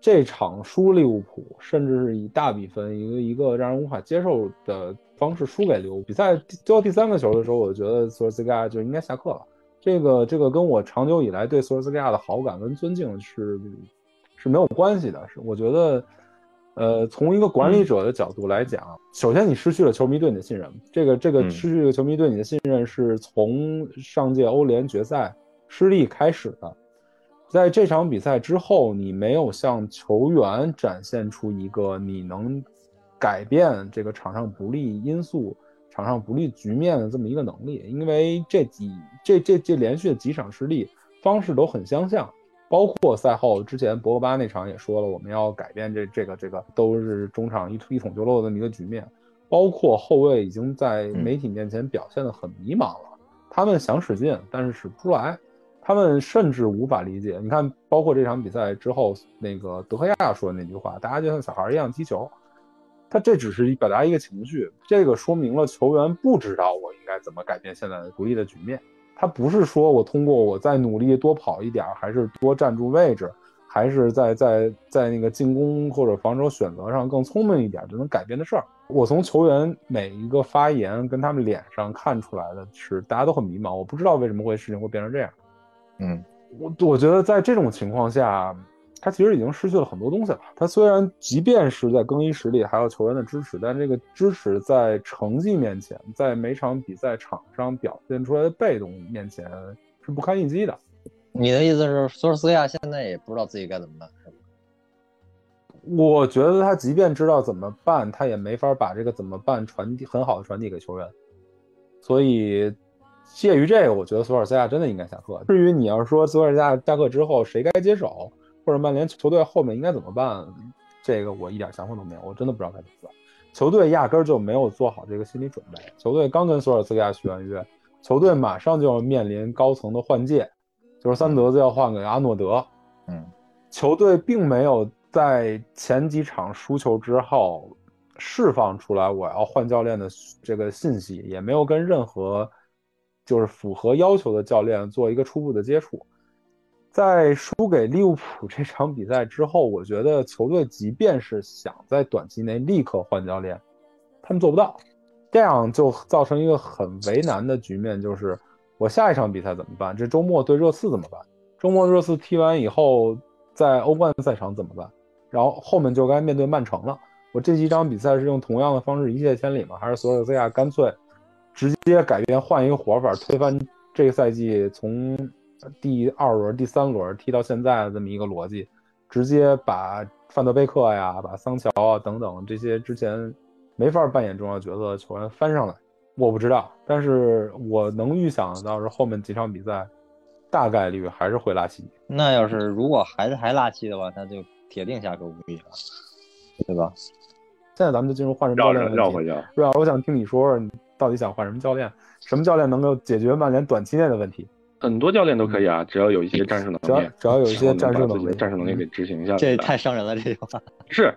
这场输利物浦，甚至是以大比分一个一个让人无法接受的方式输给利物浦。比赛最后第三个球的时候，我觉得索尔斯盖亚就应该下课了。这个这个跟我长久以来对索尔斯盖亚的好感跟尊敬是是没有关系的。是我觉得，呃，从一个管理者的角度来讲，首先你失去了球迷对你的信任，这个这个嗯。失去了球迷对你的信任是从上届欧联决赛失利开始的。在这场比赛之后，你没有向球员展现出一个你能改变这个场上不利因素、场上不利局面的这么一个能力，因为这几这这这连续的几场失利方式都很相像，包括赛后之前博格巴那场也说了，我们要改变这这个这个都是中场一一捅就漏的这么一个局面，包括后卫已经在媒体面前表现得很迷茫了，他们想使劲，但是使不出来。他们甚至无法理解，你看，包括这场比赛之后，那个德赫亚说的那句话，大家就像小孩一样踢球，他这只是表达一个情绪，这个说明了球员不知道我应该怎么改变现在的不利的局面。他不是说我通过我再努力多跑一点，还是多站住位置，还是在在在那个进攻或者防守选择上更聪明一点就能改变的事儿。我从球员每一个发言跟他们脸上看出来的是，大家都很迷茫，我不知道为什么会事情会变成这样。嗯我我觉得在这种情况下，他其实已经失去了很多东西了。他虽然即便是在更衣室里还有球员的支持，但这个支持在成绩面前，在每场比赛场上表现出来的被动面前是不堪一击的。你的意思是索尔斯克亚现在也不知道自己该怎么办，是吗？我觉得他即便知道怎么办，他也没法把这个怎么办传递很好的传递给球员。所以，介于这个，我觉得索尔斯克亚真的应该下课。至于你要说索尔斯克亚下课之后谁该接手，或者曼联球队后面应该怎么办，这个我一点想法都没有，我真的不知道该怎么办。球队压根儿就没有做好这个心理准备。球队刚跟索尔斯克亚续完约，球队马上就要面临高层的换届，就是三德子要换给阿诺德。嗯，球队并没有在前几场输球之后释放出来我要换教练的这个信息，也没有跟任何就是符合要求的教练做一个初步的接触。在输给利物浦这场比赛之后，我觉得球队即便是想在短期内立刻换教练，他们做不到，这样就造成一个很为难的局面，就是我下一场比赛怎么办？这周末对热刺怎么办？周末热刺踢完以后，在欧冠赛场怎么办？然后后面就该面对曼城了。我这几场比赛是用同样的方式一泻千里吗？还是索尔斯亚干脆直接改变，换一个活法，推翻这个赛季从？第二轮、第三轮踢到现在的这么一个逻辑，直接把范德贝克呀、把桑乔啊等等这些之前没法扮演重要角色的球员翻上来，我不知道，但是我能预想到是后面几场比赛大概率还是会拉稀。那要是如果还是还拉稀的话，那就铁定下课无疑了，对吧？现在咱们就进入换人教练绕回去。瑞尔，我想听你说说，你到底想换什么教练？什么教练能够解决曼联短期内的问题？很多教练都可以啊，只要有一些战术能力，只要有一些战术能力，战术能力给执行一下。这太伤人了，这句话。[LAUGHS] 是，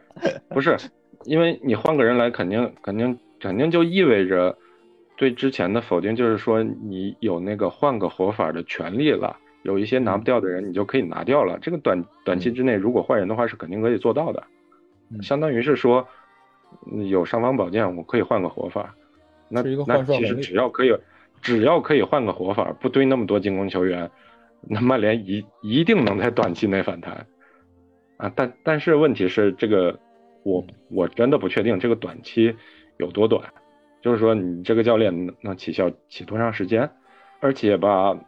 不是？因为你换个人来，肯定肯定肯定就意味着对之前的否定，就是说你有那个换个活法的权利了。有一些拿不掉的人，你就可以拿掉了。这个短短期之内，如果换人的话，是肯定可以做到的。相当于是说，有尚方宝剑，我可以换个活法。那那其实只要可以。只要可以换个活法，不堆那么多进攻球员，[LAUGHS] 那曼联一一定能在短期内反弹啊！但但是问题是，这个我我真的不确定这个短期有多短，就是说你这个教练能起效起多长时间？而且吧，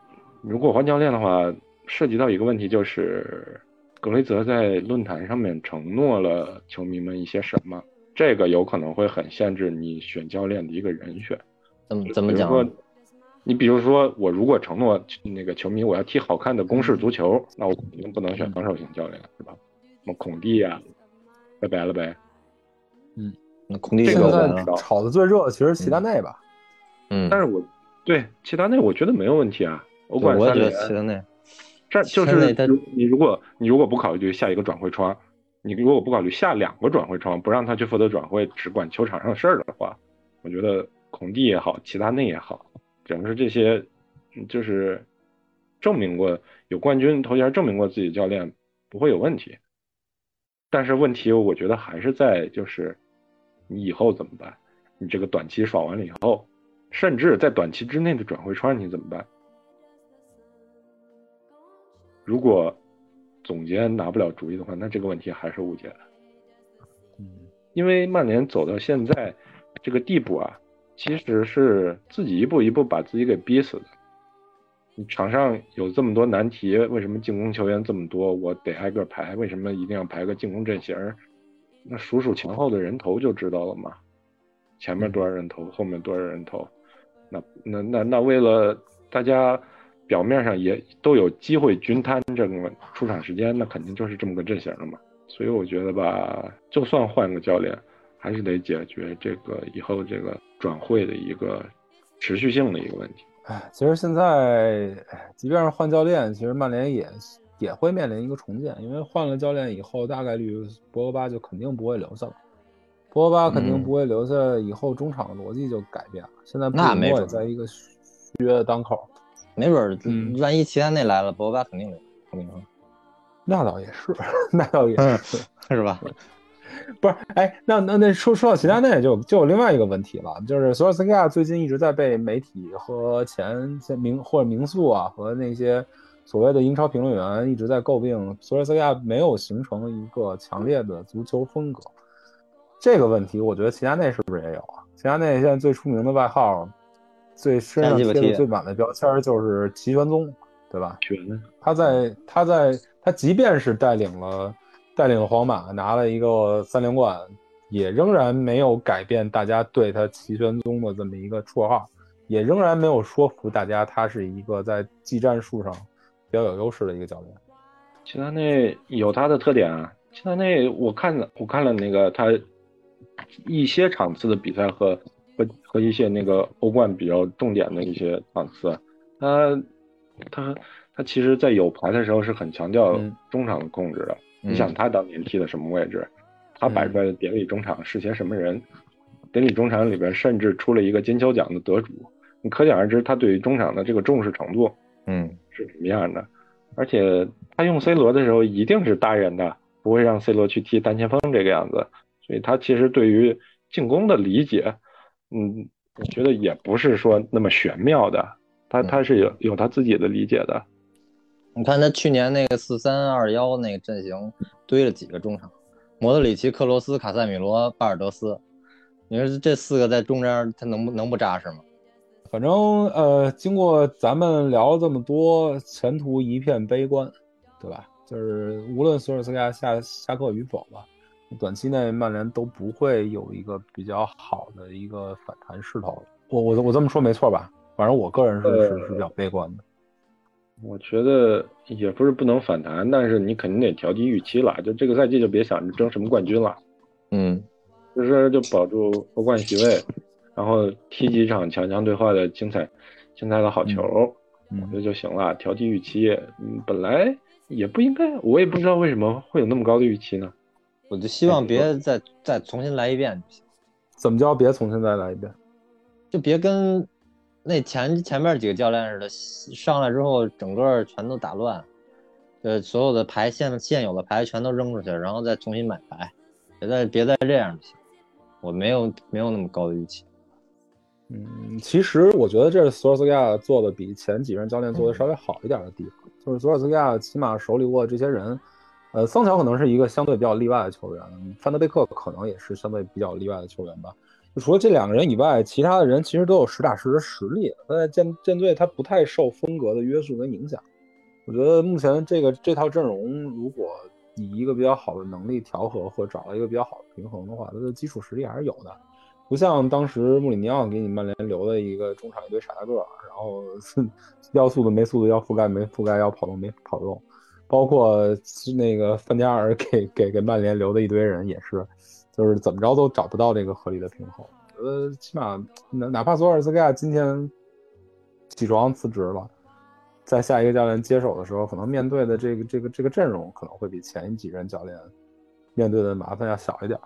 如果换教练的话，涉及到一个问题，就是格雷泽在论坛上面承诺了球迷们一些什么，这个有可能会很限制你选教练的一个人选。怎么怎么讲？你比如说，我如果承诺那个球迷我要踢好看的攻势足球，那我肯定不能选防守型教练，是吧？什么孔蒂呀，拜拜了呗。嗯，那孔蒂这个炒的最热的其实齐达内吧。嗯，但是我对齐达内我觉得没有问题啊。欧冠三连，齐达内，这就是你如果你如果不考虑下一个转会窗，你如果不考虑下两个转会窗，不让他去负责转会，只管球场上的事儿的话，我觉得孔蒂也好，齐达内也好。整个这些，就是证明过有冠军头衔，证明过自己教练不会有问题。但是问题，我觉得还是在就是你以后怎么办？你这个短期爽完了以后，甚至在短期之内的转会窗你怎么办？如果总监拿不了主意的话，那这个问题还是无解的。嗯，因为曼联走到现在这个地步啊。其实是自己一步一步把自己给逼死的。你场上有这么多难题，为什么进攻球员这么多？我得挨个排，为什么一定要排个进攻阵型？那数数前后的人头就知道了嘛。前面多少人头，后面多少人头？那那那那为了大家表面上也都有机会均摊这个出场时间，那肯定就是这么个阵型了嘛。所以我觉得吧，就算换个教练。还是得解决这个以后这个转会的一个持续性的一个问题。哎，其实现在即便是换教练，其实曼联也也会面临一个重建，因为换了教练以后，大概率博格巴就肯定不会留下了。博格巴肯定不会留下，以后中场的逻辑就改变了。现在那没也在一个续约的当口，没准万一齐达内来了，博格巴肯定留。我跟你说，那倒也是，[LAUGHS] 那倒也是，[LAUGHS] 是吧？[LAUGHS] 不是，哎，那那那说说到齐达内，就就有另外一个问题了，就是索尔斯克亚最近一直在被媒体和前前名或者名宿啊和那些所谓的英超评论员一直在诟病，索尔斯克亚没有形成一个强烈的足球风格。这个问题，我觉得齐达内是不是也有啊？齐达内现在最出名的外号，最身上贴的最满的标签就是齐全宗对吧？全他在他在他即便是带领了带领了皇马拿了一个三连冠，也仍然没有改变大家对他齐玄宗的这么一个绰号，也仍然没有说服大家他是一个在技战术上比较有优势的一个教练。齐达内有他的特点啊，齐达内我看了我看了那个他一些场次的比赛和和和一些那个欧冠比较重点的一些场次，他他他其实，在有牌的时候是很强调嗯中场的控制的。嗯你想他当年踢的什么位置？他摆出来的典礼中场是些什么人？典礼中场里边甚至出了一个金球奖的得主，你可想而知他对于中场的这个重视程度嗯是什么样的。而且他用 C 罗的时候一定是搭人的，不会让 C 罗去踢单前锋这个样子。所以他其实对于进攻的理解，嗯，我觉得也不是说那么玄妙的，他他是有有他自己的理解的。你看他去年那个四三二幺那个阵型堆了几个中场，莫德里奇、克罗斯、卡塞米罗、巴尔德斯，你说这四个在中间他能不能不扎实吗？反正呃，经过咱们聊了这么多，前途一片悲观，对吧？就是无论索尔斯克亚下下课与否吧，短期内曼联都不会有一个比较好的一个反弹势头。我我我这么说没错吧？反正我个人是是是比较悲观的。我觉得也不是不能反弹，但是你肯定得调低预期了。就这个赛季就别想着争什么冠军了，嗯就是就保住欧冠席位，然后踢几场强强对话的精彩、精彩的好球，我嗯觉得就行了。调低预期，嗯，本来也不应该，我也不知道为什么会有那么高的预期呢。我就希望别再再重新来一遍就行，怎么着？别重新再来一遍。就别跟那前前面几个教练似的，上来之后整个全都打乱，呃，所有的牌现现有的牌全都扔出去，然后再重新买牌，别再别再这样就行。我没有没有那么高的预期。嗯，其实我觉得这是索尔斯克亚做的比前几任教练做的稍微好一点的地方，就是索尔斯克亚起码手里握这些人，呃，桑乔可能是一个相对比较例外的球员，范德贝克可能也是相对比较例外的球员吧。除了这两个人以外，其他的人其实都有实打实的实力。他在舰舰队，他不太受风格的约束跟影响。我觉得目前这个这套阵容，如果以一个比较好的能力调和或找到一个比较好的平衡的话，它的基础实力还是有的。不像当时穆里尼奥给你曼联留的一个中场一堆傻大个儿，然后 [LAUGHS] 要速度没速度，要覆盖没覆盖，要跑动没跑动，包括那个范加尔给给给曼联留的一堆人也是，就是怎么着都找不到这个合理的平衡。我觉得起码哪哪怕索尔斯盖亚今天起床辞职了，在下一个教练接手的时候，可能面对的这个这个这个阵容可能会比前几任教练面对的麻烦要小一点。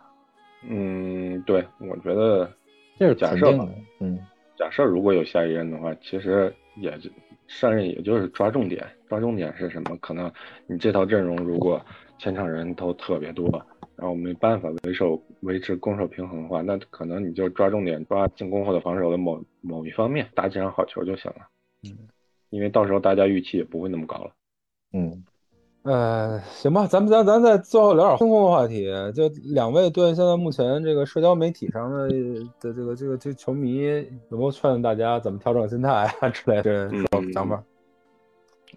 嗯，对，我觉得这是假设吧肯定的，嗯假设如果有下一任的话，其实也就上任也就是抓重点，抓重点是什么？可能你这套阵容如果前场人都特别多，然后没办法维守维持攻守平衡的话，那可能你就抓重点抓进攻或者防守的某某一方面，打几场好球就行了。嗯，因为到时候大家预期也不会那么高了。嗯，呃，行吧，咱们咱咱再最后聊点轻松的话题，就两位对现在目前这个社交媒体上的的这个这个这球迷有没有劝大家怎么调整心态啊之类的想法？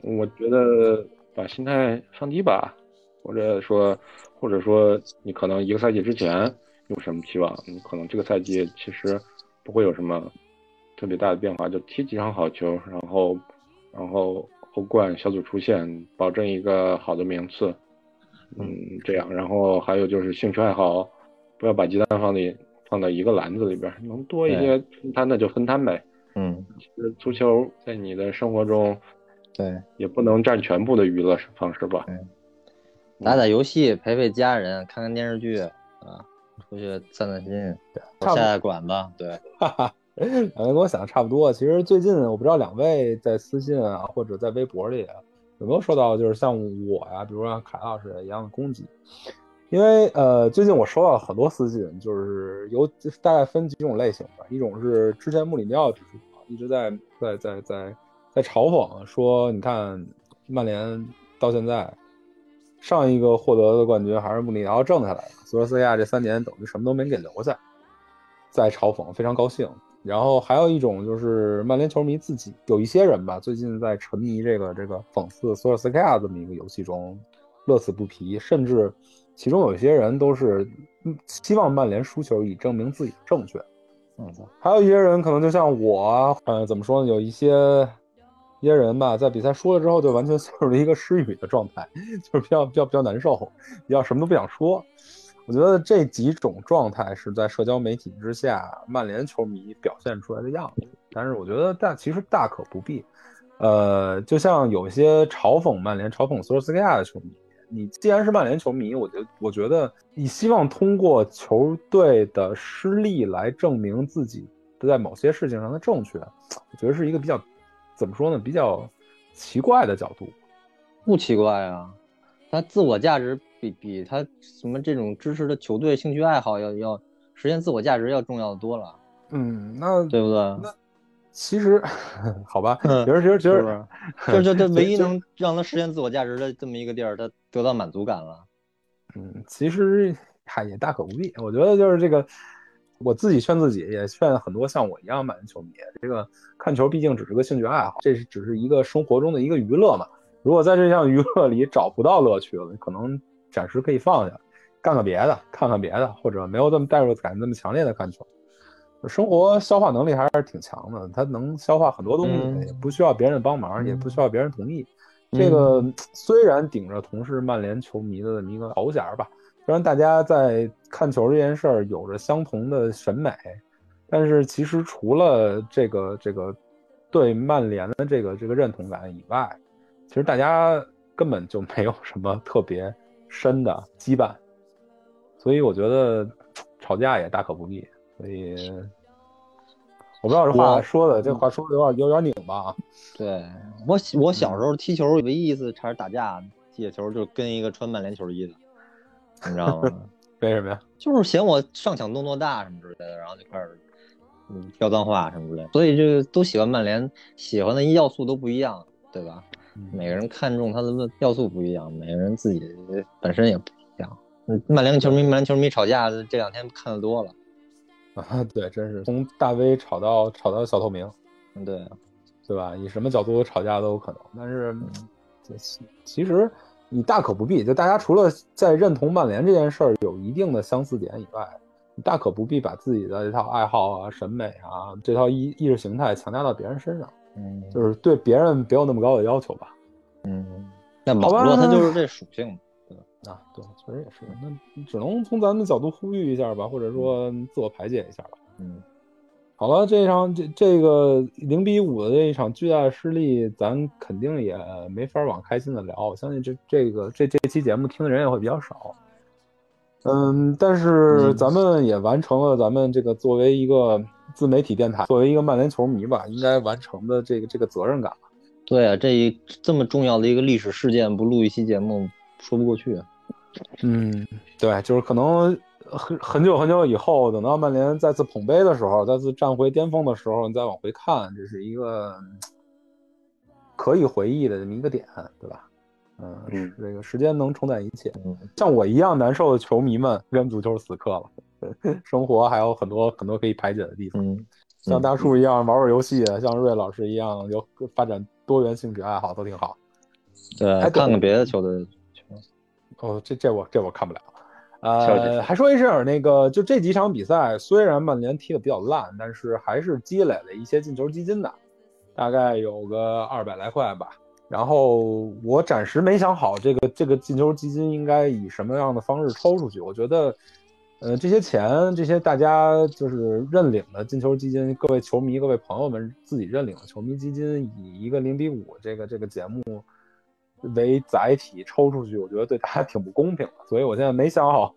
我觉得把心态放低吧，或者说，或者说你可能一个赛季之前有什么期望，你可能这个赛季其实不会有什么特别大的变化，就踢几场好球，然后，然后欧冠小组出线，保证一个好的名次，嗯，这样，然后还有就是兴趣爱好，不要把鸡蛋放在放到一个篮子里边，能多一些分摊的就分摊呗。嗯，其实足球在你的生活中。对，也不能占全部的娱乐方式吧。打打游戏，陪陪家人，看看电视剧啊，出去散散心，差不多下下馆子，对，[LAUGHS] 哈哈，两位跟我想的差不多。其实最近我不知道两位在私信啊，或者在微博里啊有没有收到，就是像我呀，比如说像凯老师一样的攻击。因为呃，最近我收到了很多私信，就是有大概分几种类型吧。一种是之前穆里尼奥指出一直在在在在在嘲讽说，你看曼联到现在上一个获得的冠军还是穆里尼奥挣下来的，索尔斯克亚这三年等于什么都没给留下。在嘲讽，非常高兴。然后还有一种就是曼联球迷自己有一些人吧，最近在沉迷这个这个讽刺索尔斯克亚这么一个游戏中，乐此不疲，甚至其中有一些人都是希望曼联输球以证明自己正确。嗯，还有一些人可能就像我，呃，怎么说呢？有一些一些人吧，在比赛输了之后，就完全 [LAUGHS] 陷入了一个失语的状态，就是比较比较比较难受，比较什么都不想说。我觉得这几种状态是在社交媒体之下，曼联球迷表现出来的样子。但是我觉得大其实大可不必。呃，就像有些嘲讽曼联、嘲讽索尔斯克亚的球迷，你既然是曼联球迷，我觉得我觉得你希望通过球队的失利来证明自己在某些事情上的正确，我觉得是一个比较怎么说呢，比较奇怪的角度。不奇怪啊，他自我价值比比他什么这种支持的球队兴趣爱好要要实现自我价值要重要的多了，嗯，那对不对？那其实 [LAUGHS] 好吧，嗯其实其实其实是不是？[LAUGHS] 就是这这唯一能让他实现自我价值的这么一个地儿，他得到满足感了。嗯，其实嗨也大可不必。我觉得就是这个，我自己劝自己，也劝很多像我一样曼联球迷。这个看球毕竟只是个兴趣爱好，这是只是一个生活中的一个娱乐嘛。如果在这项娱乐里找不到乐趣了，可能暂时可以放下，干个别的，看看别的，或者没有这么代入感这么强烈的看球。生活消化能力还是挺强的，他能消化很多东西，嗯也不需要别人帮忙，也不需要别人同意。嗯这个虽然顶着同是曼联球迷的这么一个头衔儿吧，虽然大家在看球这件事儿有着相同的审美，但是其实除了这个这个对曼联的这个这个认同感以外，其实大家根本就没有什么特别深的羁绊，所以我觉得吵架也大可不必。所以我不知道这话说的这话说的有点有点拧巴啊。[LAUGHS] 对我我小时候踢球，唯一一次差点打架踢球，就跟一个穿曼联球衣的，你知道吗？[LAUGHS] 为什么呀？就是嫌我上抢动作大什么之类的，然后就开始嗯飙脏话什么之类的。所以就都喜欢曼联，喜欢的要素都不一样，对吧？每个人看重他的要素不一样，每个人自己本身也不一样。嗯曼联球迷、曼联球迷吵架，这两天看的多了。啊，[LAUGHS] 对，真是从大 V 吵到吵到小透明，嗯，对，对吧？以什么角度吵架都有可能。但是，其实你大可不必。就大家除了在认同曼联这件事儿有一定的相似点以外，你大可不必把自己的这套爱好啊、审美啊、这套意意识形态强加到别人身上，嗯，就是对别人别有那么高的要求吧。嗯，那好吧网络它就是这属性嘛。啊，对，确实也是。那只能从咱们的角度呼吁一下吧，或者说自我排解一下吧。嗯，好了，这场这这个零比五的这一场巨大的失利，咱肯定也没法往开心的聊。我相信这这个这这期节目听的人也会比较少。嗯，但是嗯咱们也完成了咱们这个作为一个自媒体电台，作为一个曼联球迷吧，应该完成的这个这个责任感。对啊，这一这么重要的一个历史事件，不录一期节目说不过去。啊嗯，对，就是可能很很久很久以后，等到曼联再次捧杯的时候，再次站回巅峰的时候，你再往回看，这是一个嗯可以回忆的这么一个点，对吧？嗯，嗯这个时间能冲淡一切。嗯，像我一样难受的球迷们，跟足球死磕了，[LAUGHS] 生活还有很多很多可以排解的地方。嗯，像大树一样玩玩游戏，像瑞老师一样有发展多元兴趣爱好，都挺好。对，还看看别的球队球。哦，这这我这我看不了。呃，还说一声，那个就这几场比赛，虽然曼联踢得比较烂，但是还是积累了一些进球基金的，大概有个二百来块吧。然后我暂时没想好这个这个进球基金应该以什么样的方式抽出去。我觉得，呃，这些钱，这些大家就是认领的进球基金，各位球迷、各位朋友们自己认领的球迷基金，以一个零比五这个这个节目为载体抽出去，我觉得对大家 [LAUGHS] 挺不公平的，所以我现在没想好，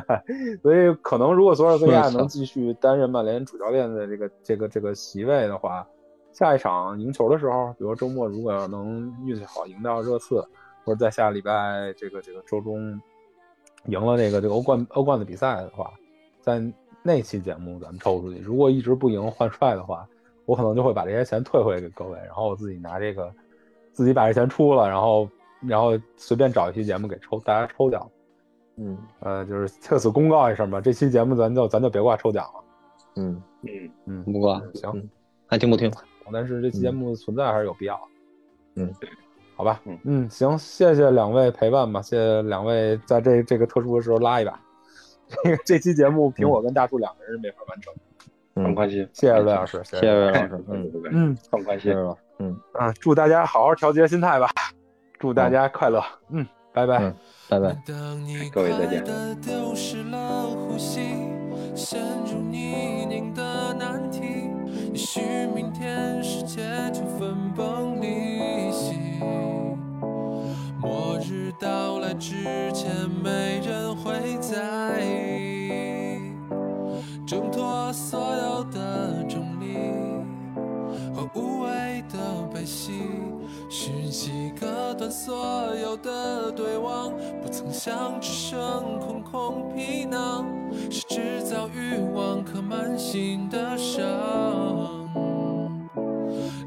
[LAUGHS] 所以可能如果索尔斯克亚能继续担任曼联主教练的这个这个这个席位的话，下一场赢球的时候，比如周末如果要能运气好赢到热刺，或者在下礼拜这个这个周中赢了这个这个欧冠欧冠的比赛的话，在那期节目咱们抽出去，如果一直不赢换帅的话，我可能就会把这些钱退回给各位，然后我自己拿这个。自己把这钱出了，然后然后随便找一期节目给抽，大家抽奖。嗯，呃，就是特此公告一声吧，这期节目咱就咱就别挂抽奖了。嗯，嗯，嗯，不挂。行，嗯。爱听不听。但是这期节目存在还是有必要。嗯，好吧，嗯。嗯，行，谢谢两位陪伴吧，谢谢两位在这这个特殊的时候拉一把。这个这期节目凭我跟大树两个人没法完成，嗯，放宽心，谢谢魏老师，谢谢。谢魏老哎师。嗯，嗯。放宽心。嗯，啊，祝大家好好调节心态吧，祝大家快乐，嗯，拜拜。嗯拜拜。各位再见快地丢失了呼吸，陷入泥泞的难题，也许明天世界就分崩离析。末日到来之前，没人所有的重力和无谓的悲喜，是几个断所有的对望，不曾想只剩空空皮囊，是制造欲望可满心的伤。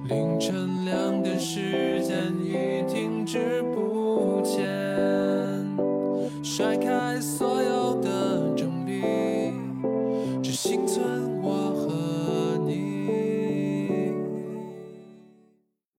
凌晨两点，时间已停止不见，甩开所。